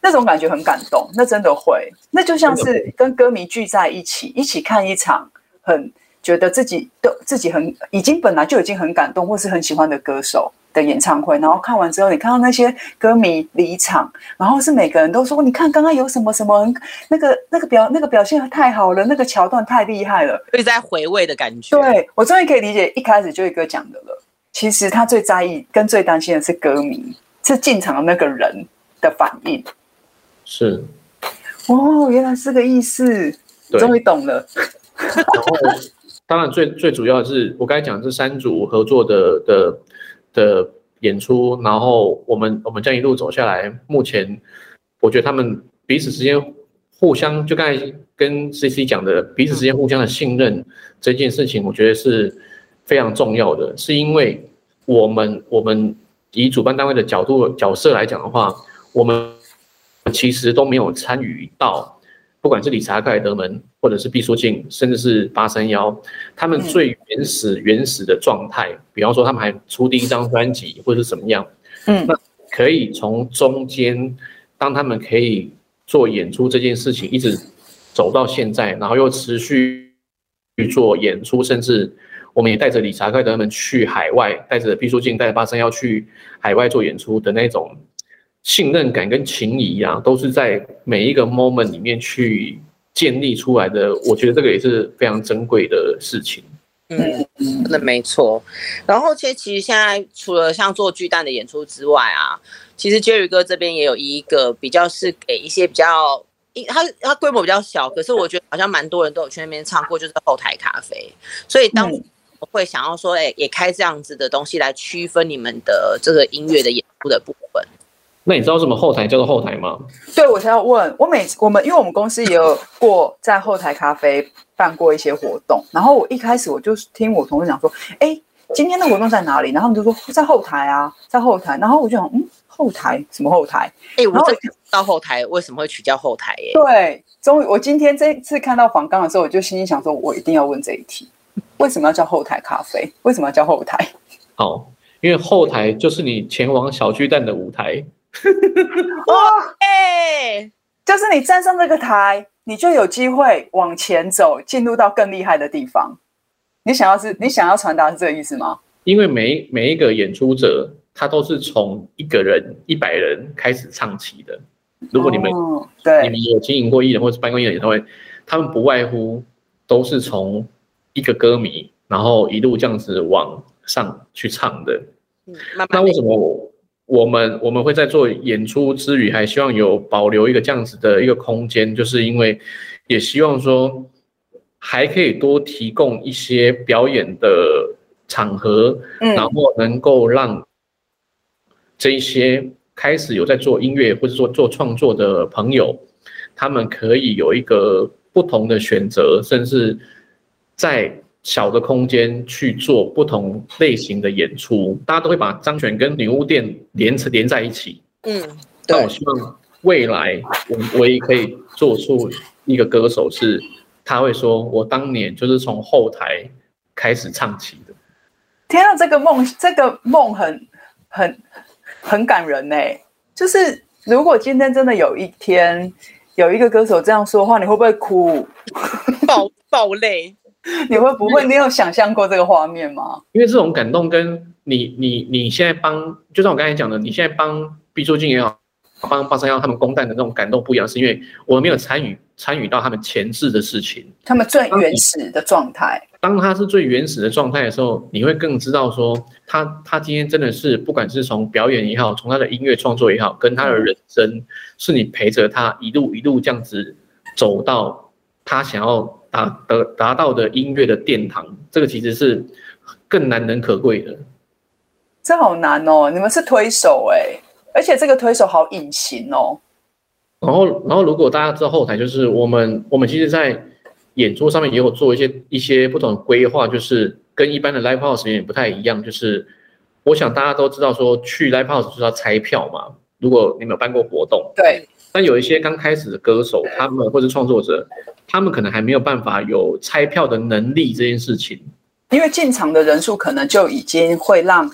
那种感觉很感动，那真的会，那就像是跟歌迷聚在一起，一起看一场，很觉得自己都自己很已经本来就已经很感动，或是很喜欢的歌手。的演唱会，然后看完之后，你看到那些歌迷离场，然后是每个人都说：“你看刚刚有什么什么，那个那个表那个表现太好了，那个桥段太厉害了。”所以在回味的感觉。对，我终于可以理解一开始就一哥讲的了。其实他最在意跟最担心的是歌迷，是进场的那个人的反应。是。哦，原来是个意思，终于懂了。然后，当然最最主要的是我刚才讲的这三组合作的的。的演出，然后我们我们这一路走下来，目前我觉得他们彼此之间互相，就刚才跟 CC 讲的，彼此之间互相的信任这件事情，我觉得是非常重要的。是因为我们我们以主办单位的角度角色来讲的话，我们其实都没有参与到。不管是理查克莱德门，或者是毕书尽，甚至是八三夭，他们最原始、原始的状态，比方说他们还出第一张专辑，或者是怎么样，嗯，那可以从中间，当他们可以做演出这件事情，一直走到现在，然后又持续去做演出，甚至我们也带着理查克莱德门去海外，带着毕书尽，带着八三夭去海外做演出的那种。信任感跟情谊啊，都是在每一个 moment 里面去建立出来的。我觉得这个也是非常珍贵的事情。嗯，那没错。然后，其实其实现在除了像做巨蛋的演出之外啊，其实 Jerry 哥这边也有一个比较是给一些比较，他他规模比较小，可是我觉得好像蛮多人都有去那边唱过，就是后台咖啡。所以当我会想要说，哎，也开这样子的东西来区分你们的这个音乐的演出的部分。那你知道什么后台叫做后台吗？对，我才要问。我每次我们因为我们公司也有过在后台咖啡办过一些活动，然后我一开始我就听我同事讲说，哎，今天的活动在哪里？然后他们就说在后台啊，在后台。然后我就想，嗯，后台什么后台？哎，我这到后台为什么会取叫后台？耶？对，终于我今天这次看到访纲的时候，我就心里想说，我一定要问这一题：为什么要叫后台咖啡？为什么要叫后台？哦，因为后台就是你前往小巨蛋的舞台。哇，哎，就是你站上这个台，你就有机会往前走，进入到更厉害的地方。你想要是，你想要传达是这个意思吗？因为每每一个演出者，他都是从一个人、一百人开始唱起的。如果你们、哦、对你们有经营过艺人或是办过艺人演唱会，他们不外乎都是从一个歌迷，然后一路这样子往上去唱的。嗯、慢慢那为什么我？我们我们会在做演出之余，还希望有保留一个这样子的一个空间，就是因为也希望说还可以多提供一些表演的场合，嗯，然后能够让这一些开始有在做音乐或者说做创作的朋友，他们可以有一个不同的选择，甚至在。小的空间去做不同类型的演出，大家都会把张悬跟女巫店连成连在一起。嗯，但我希望未来我唯一可以做出一个歌手，是他会说我当年就是从后台开始唱起的。天啊，这个梦，这个梦很很很感人呢。就是如果今天真的有一天有一个歌手这样说话，你会不会哭？爆爆泪？你会不会？你有想象过这个画面吗？因为这种感动跟你、你、你现在帮，就像我刚才讲的，你现在帮毕书尽也好，帮八三夭他们公蛋的那种感动不一样，是因为我们没有参与参与到他们前置的事情，他们最原始的状态。当他是最原始的状态的时候，你会更知道说他他今天真的是不管是从表演也好，从他的音乐创作也好，跟他的人生，是你陪着他一路一路这样子走到他想要。达得达到的音乐的殿堂，这个其实是更难能可贵的。这好难哦！你们是推手哎，而且这个推手好隐形哦。然后，然后如果大家知道后台，就是我们我们其实，在演出上面也有做一些一些不同的规划，就是跟一般的 live house 也不太一样。就是我想大家都知道，说去 live house 就是要拆票嘛。如果你们有办过活动，对。但有一些刚开始的歌手，他们或者创作者，他们可能还没有办法有拆票的能力这件事情，因为进场的人数可能就已经会让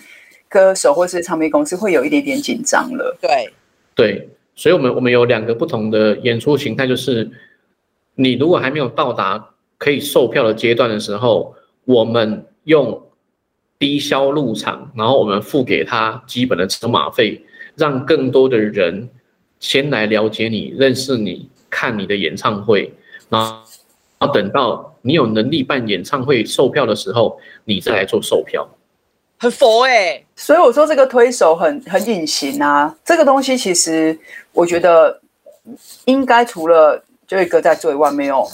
歌手或是唱片公司会有一点点紧张了。对，对，所以我们我们有两个不同的演出形态，就是你如果还没有到达可以售票的阶段的时候，我们用低销入场，然后我们付给他基本的车马费，让更多的人。先来了解你，认识你，看你的演唱会，然后等到你有能力办演唱会售票的时候，你再来做售票。很佛哎、欸，所以我说这个推手很很隐形啊。这个东西其实我觉得应该除了 Joey 哥在做以外，没有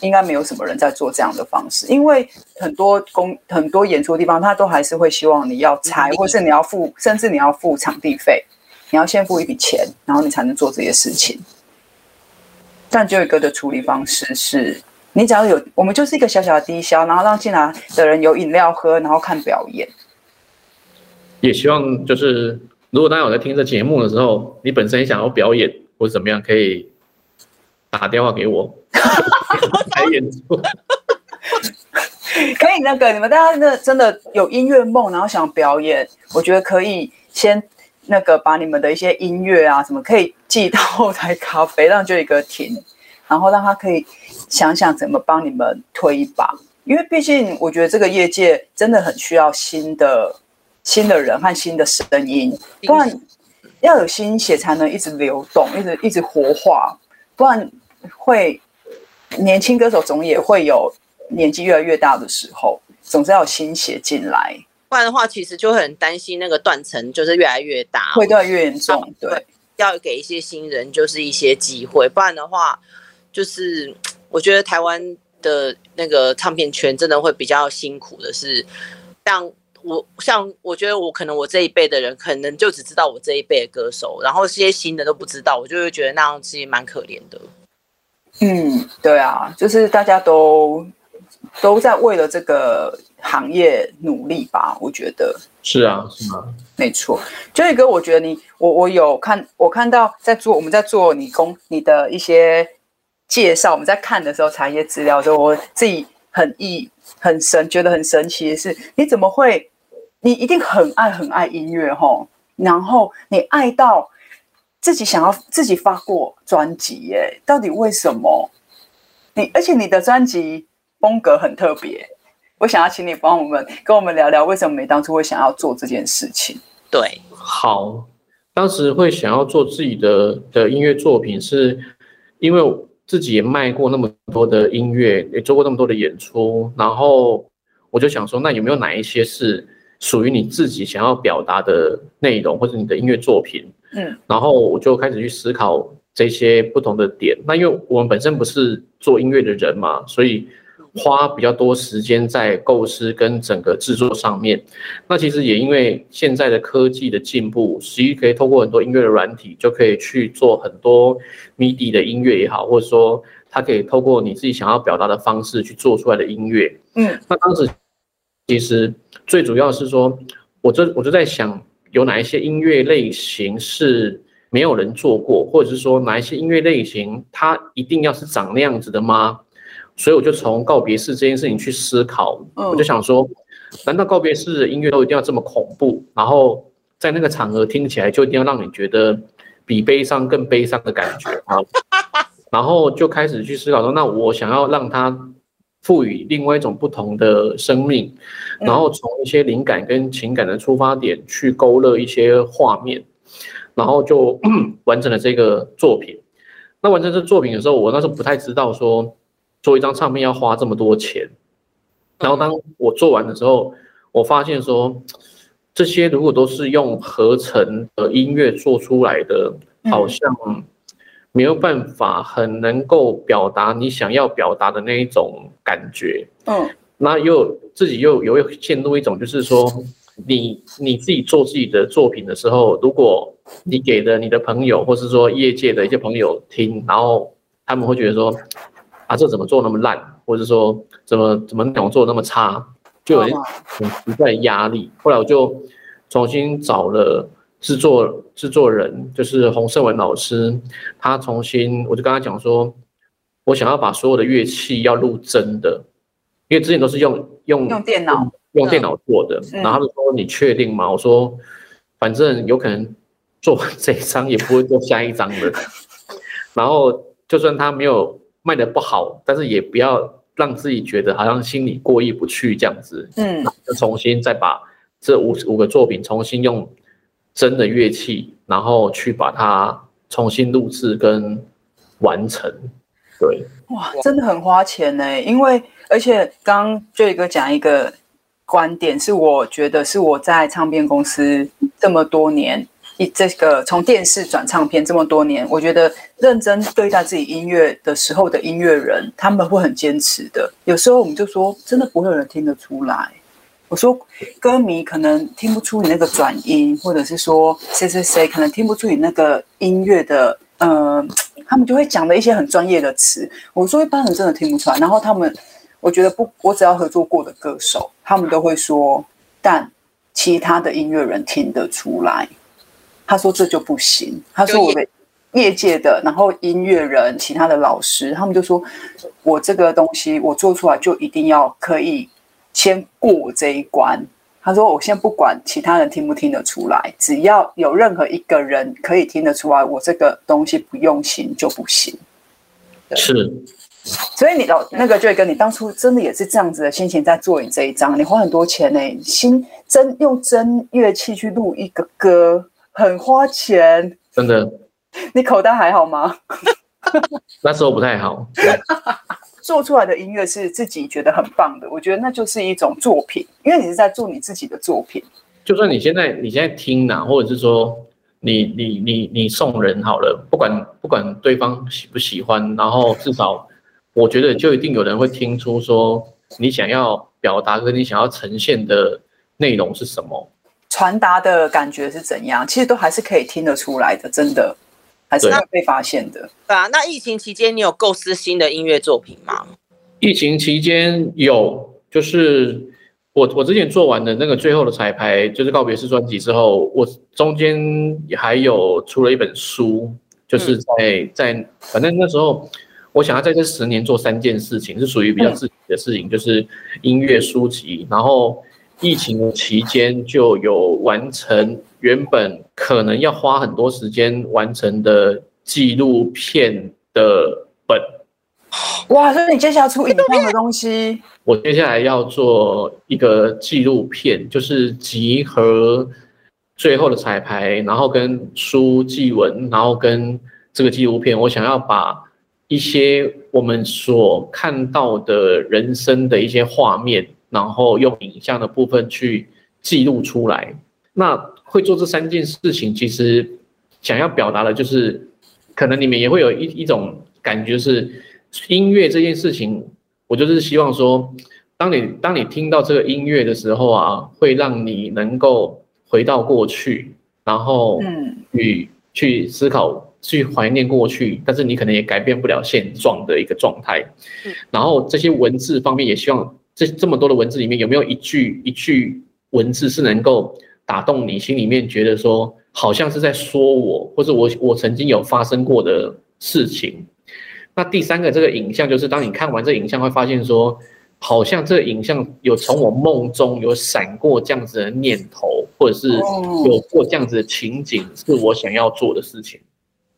应该没有什么人在做这样的方式。因为很多公很多演出的地方，他都还是会希望你要拆，或是你要付，甚至你要付场地费。你要先付一笔钱，然后你才能做这些事情。但 Joey 哥的处理方式是，你只要有，我们就是一个小小的低消，然后让进来的人有饮料喝，然后看表演。也希望就是，如果大家有在听这节目的时候，你本身也想要表演或者怎么样，可以打电话给我来演出。可以那个，你们大家那真的有音乐梦，然后想表演，我觉得可以先。那个把你们的一些音乐啊什么可以寄到后台咖啡，让 Joey 哥听，然后让他可以想想怎么帮你们推一把，因为毕竟我觉得这个业界真的很需要新的新的人和新的声音，不然要有新血才能一直流动，一直一直活化，不然会年轻歌手总也会有年纪越来越大的时候，总是要有新血进来。不然的话，其实就很担心那个断层就是越来越大，会越来越严重。对，要给一些新人就是一些机会，不然的话，就是我觉得台湾的那个唱片圈真的会比较辛苦的是，像我像我觉得我可能我这一辈的人，可能就只知道我这一辈的歌手，然后这些新的都不知道，我就会觉得那样其实蛮可怜的。嗯，对啊，就是大家都都在为了这个行业努力吧，我觉得是啊，是吗？没错，就一个，我觉得你我我有看，我看到在做我们在做你工你的一些介绍，我们在看的时候查一些资料的时候，我自己很意很神，觉得很神奇的是，你怎么会？你一定很爱很爱音乐吼，然后你爱到。自己想要自己发过专辑耶？到底为什么？你而且你的专辑风格很特别，我想要请你帮我们跟我们聊聊，为什么你当初会想要做这件事情？对，好，当时会想要做自己的的音乐作品，是因为自己也卖过那么多的音乐，也做过那么多的演出，然后我就想说，那有没有哪一些是属于你自己想要表达的内容，或者你的音乐作品？嗯，然后我就开始去思考这些不同的点。那因为我们本身不是做音乐的人嘛，所以花比较多时间在构思跟整个制作上面。那其实也因为现在的科技的进步，实际可以透过很多音乐的软体，就可以去做很多 MIDI 的音乐也好，或者说它可以透过你自己想要表达的方式去做出来的音乐。嗯，那当时其实最主要是说，我就我就在想。有哪一些音乐类型是没有人做过，或者是说哪一些音乐类型它一定要是长那样子的吗？所以我就从告别式这件事情去思考，我就想说，难道告别式的音乐都一定要这么恐怖？然后在那个场合听起来就一定要让你觉得比悲伤更悲伤的感觉 啊？然后就开始去思考说，那我想要让它。赋予另外一种不同的生命，然后从一些灵感跟情感的出发点去勾勒一些画面，然后就 完成了这个作品。那完成这作品的时候，我那时候不太知道说做一张唱片要花这么多钱。然后当我做完的时候，我发现说这些如果都是用合成的音乐做出来的，好像。没有办法很能够表达你想要表达的那一种感觉，嗯，那又自己又有陷入一种，就是说你你自己做自己的作品的时候，如果你给的你的朋友，或是说业界的一些朋友听，然后他们会觉得说啊，这怎么做那么烂，或者说怎么怎么内容做那么差，就有一很实在的压力。后来我就重新找了。制作制作人就是洪胜文老师，他重新，我就跟他讲说，我想要把所有的乐器要录真的，因为之前都是用用用电脑用电脑做的，嗯、然后他就说你确定吗？我说反正有可能做完这一张也不会做下一张的，然后就算他没有卖的不好，但是也不要让自己觉得好像心里过意不去这样子，嗯，就重新再把这五五个作品重新用。真的乐器，然后去把它重新录制跟完成，对，哇，真的很花钱呢。因为而且刚刚 Joy 哥讲一个观点，是我觉得是我在唱片公司这么多年，一这个从电视转唱片这么多年，我觉得认真对待自己音乐的时候的音乐人，他们会很坚持的。有时候我们就说，真的不会有人听得出来。我说，歌迷可能听不出你那个转音，或者是说谁谁谁可能听不出你那个音乐的，呃，他们就会讲的一些很专业的词。我说一般人真的听不出来。然后他们，我觉得不，我只要合作过的歌手，他们都会说，但其他的音乐人听得出来。他说这就不行。他说我的业界的，然后音乐人，其他的老师，他们就说我这个东西我做出来就一定要可以。先过我这一关，他说：“我先不管其他人听不听得出来，只要有任何一个人可以听得出来，我这个东西不用心就不行。”是，所以你老那个 Joy 哥，你当初真的也是这样子的心情在做你这一张，你花很多钱呢、欸，新真用真乐器去录一个歌，很花钱，真的。你口袋还好吗？那时候不太好。做出来的音乐是自己觉得很棒的，我觉得那就是一种作品，因为你是在做你自己的作品。就算你现在你现在听呐，或者是说你你你你送人好了，不管不管对方喜不喜欢，然后至少我觉得就一定有人会听出说你想要表达跟你想要呈现的内容是什么，传达的感觉是怎样，其实都还是可以听得出来的，真的还是会被发现的。对啊，那疫情期间你有构思新的音乐作品吗？疫情期间有，就是我我之前做完的那个最后的彩排，就是告别式专辑之后，我中间还有出了一本书，就是在、嗯、在反正那时候。我想要在这十年做三件事情，是属于比较自己的事情，就是音乐、书籍。然后疫情期间就有完成原本可能要花很多时间完成的纪录片的本。哇，所以你接下来出影像的东西？我接下来要做一个纪录片，就是集合最后的彩排，然后跟书记文，然后跟这个纪录片，我想要把。一些我们所看到的人生的一些画面，然后用影像的部分去记录出来。那会做这三件事情，其实想要表达的就是，可能你们也会有一一种感觉是，音乐这件事情，我就是希望说，当你当你听到这个音乐的时候啊，会让你能够回到过去，然后嗯，去去思考。去怀念过去，但是你可能也改变不了现状的一个状态。然后这些文字方面，也希望这这么多的文字里面，有没有一句一句文字是能够打动你心里面，觉得说好像是在说我，或者我我曾经有发生过的事情。那第三个这个影像，就是当你看完这个影像，会发现说，好像这个影像有从我梦中有闪过这样子的念头，或者是有过这样子的情景，是我想要做的事情。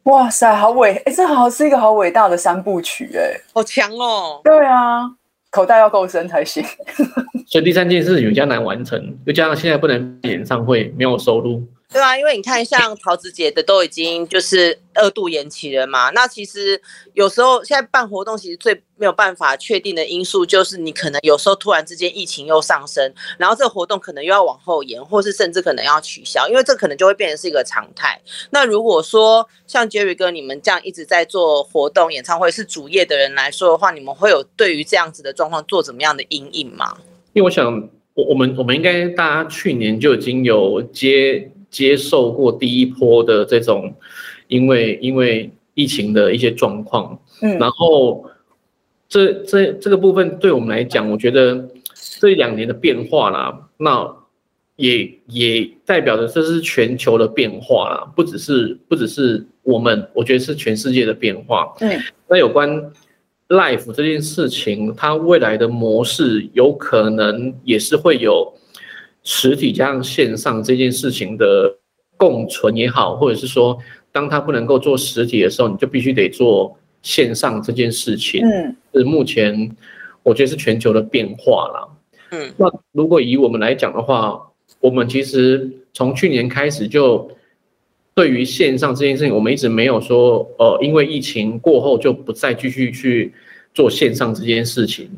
哇塞，好伟！哎、欸，这好像是一个好伟大的三部曲，哎，好强哦。对啊，口袋要够深才行。所以第三件事情比较难完成，又加上现在不能演唱会，没有收入。对啊，因为你看，像陶子姐的都已经就是二度延期了嘛。那其实有时候现在办活动，其实最没有办法确定的因素就是你可能有时候突然之间疫情又上升，然后这个活动可能又要往后延，或是甚至可能要取消，因为这可能就会变成是一个常态。那如果说像 Jerry 哥你们这样一直在做活动、演唱会是主业的人来说的话，你们会有对于这样子的状况做怎么样的因应吗？因为我想，我我们我们应该大家去年就已经有接。接受过第一波的这种，因为因为疫情的一些状况，嗯，然后这这这个部分对我们来讲，我觉得这两年的变化啦，那也也代表着这是全球的变化啦，不只是不只是我们，我觉得是全世界的变化。嗯，那有关 Life 这件事情，它未来的模式有可能也是会有。实体加上线上这件事情的共存也好，或者是说，当它不能够做实体的时候，你就必须得做线上这件事情。嗯，是目前我觉得是全球的变化啦。嗯，那如果以我们来讲的话，我们其实从去年开始就对于线上这件事情，我们一直没有说，呃，因为疫情过后就不再继续去做线上这件事情。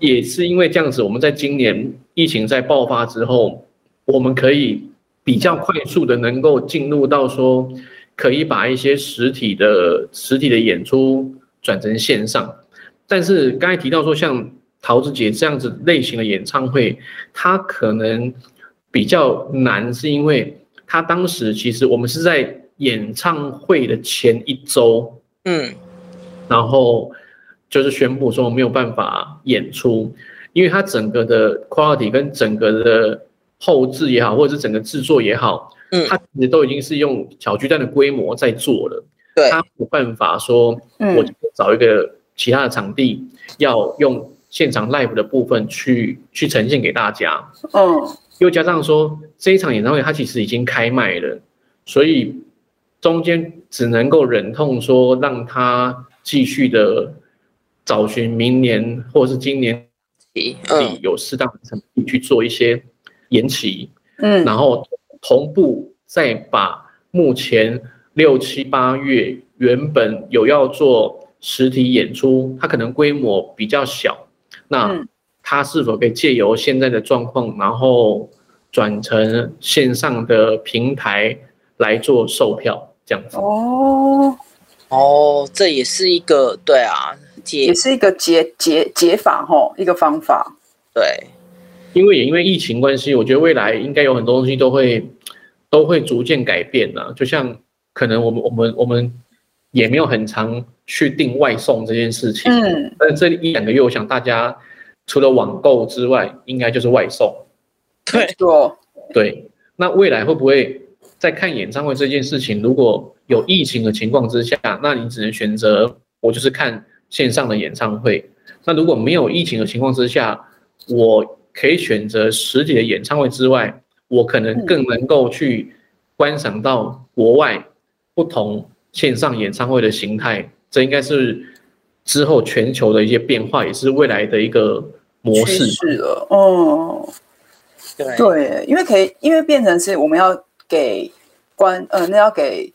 也是因为这样子，我们在今年疫情在爆发之后，我们可以比较快速的能够进入到说，可以把一些实体的实体的演出转成线上。但是刚才提到说，像桃子姐这样子类型的演唱会，它可能比较难，是因为它当时其实我们是在演唱会的前一周，嗯，然后。就是宣布说没有办法演出，因为它整个的 quality 跟整个的后制也好，或者是整个制作也好，嗯，它其实都已经是用小巨蛋的规模在做了。对，它没有办法说，我找一个其他的场地，要用现场 live 的部分去去呈现给大家。嗯，又加上说这一场演唱会它其实已经开卖了，所以中间只能够忍痛说让它继续的。找寻明年或者是今年底有适当的成绩去做一些延期，嗯，然后同步再把目前六七八月原本有要做实体演出，它可能规模比较小，那它是否可以借由现在的状况，然后转成线上的平台来做售票这样子？哦，哦，这也是一个对啊。解也是一个解解解法吼，一个方法。对，因为也因为疫情关系，我觉得未来应该有很多东西都会都会逐渐改变呢。就像可能我们我们我们也没有很常去订外送这件事情，嗯，但这一两个月，我想大家除了网购之外，应该就是外送。对，对。那未来会不会在看演唱会这件事情，如果有疫情的情况之下，那你只能选择我就是看线上的演唱会。那如果没有疫情的情况之下，我可以选择实体的演唱会之外，我可能更能够去观赏到国外不同线上演唱会的形态。这应该是之后全球的一些变化，也是未来的一个模式。是的，哦，对对，因为可以，因为变成是我们要给观，呃，那要给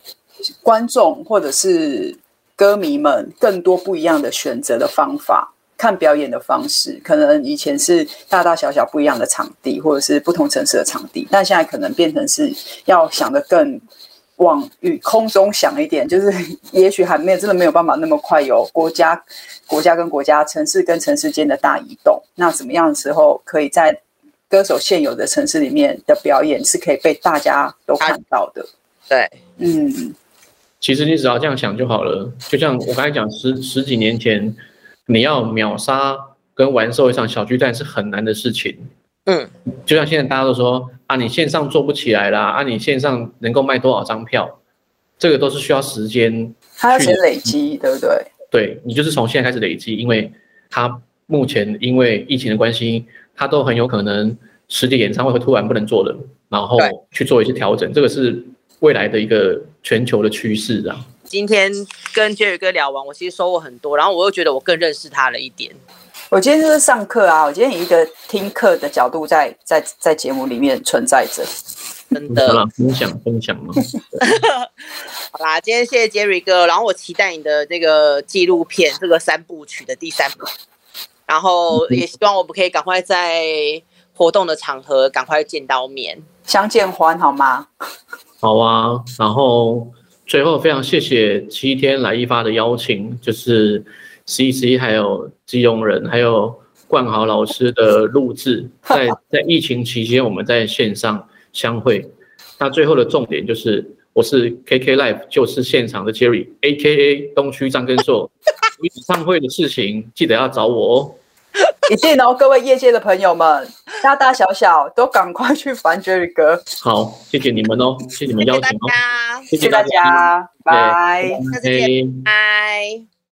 观众或者是歌迷们更多不一样的选择的方法。看表演的方式，可能以前是大大小小不一样的场地，或者是不同城市的场地，但现在可能变成是要想的更往与空中想一点，就是也许还没有真的没有办法那么快有国家、国家跟国家、城市跟城市间的大移动。那怎么样的时候，可以在歌手现有的城市里面的表演是可以被大家都看到的？对，嗯，其实你只要这样想就好了。就像我刚才讲，十十几年前。你要秒杀跟完售一场小巨蛋是很难的事情，嗯，就像现在大家都说啊，你线上做不起来啦，啊，你线上能够卖多少张票，这个都是需要时间，它要先累积，对不对？对，你就是从现在开始累积，因为它目前因为疫情的关系，它都很有可能实体演唱会会突然不能做了，然后去做一些调整，这个是未来的一个全球的趋势啊。今天跟 Jerry 哥聊完，我其实收获很多，然后我又觉得我更认识他了一点。我今天就是上课啊，我今天以一个听课的角度在在在节目里面存在着，真的分享分享嘛。好啦，今天谢谢 Jerry 哥，然后我期待你的这个纪录片这个三部曲的第三部，然后也希望我们可以赶快在活动的场合赶快见到面，相见欢好吗？好啊，然后。最后，非常谢谢七天来一发的邀请，就是 CC 还有基隆人，还有冠豪老师的录制，在在疫情期间，我们在线上相会。那最后的重点就是，我是 KK Live，就是现场的 Jerry，AKA 东区张根硕。演唱会的事情记得要找我哦。一定哦，各位业界的朋友们，大大小小都赶快去烦 Jerry 哥。好，谢谢你们哦，谢谢你们邀请哦，谢谢大家，谢谢大家，拜拜，下次见，拜。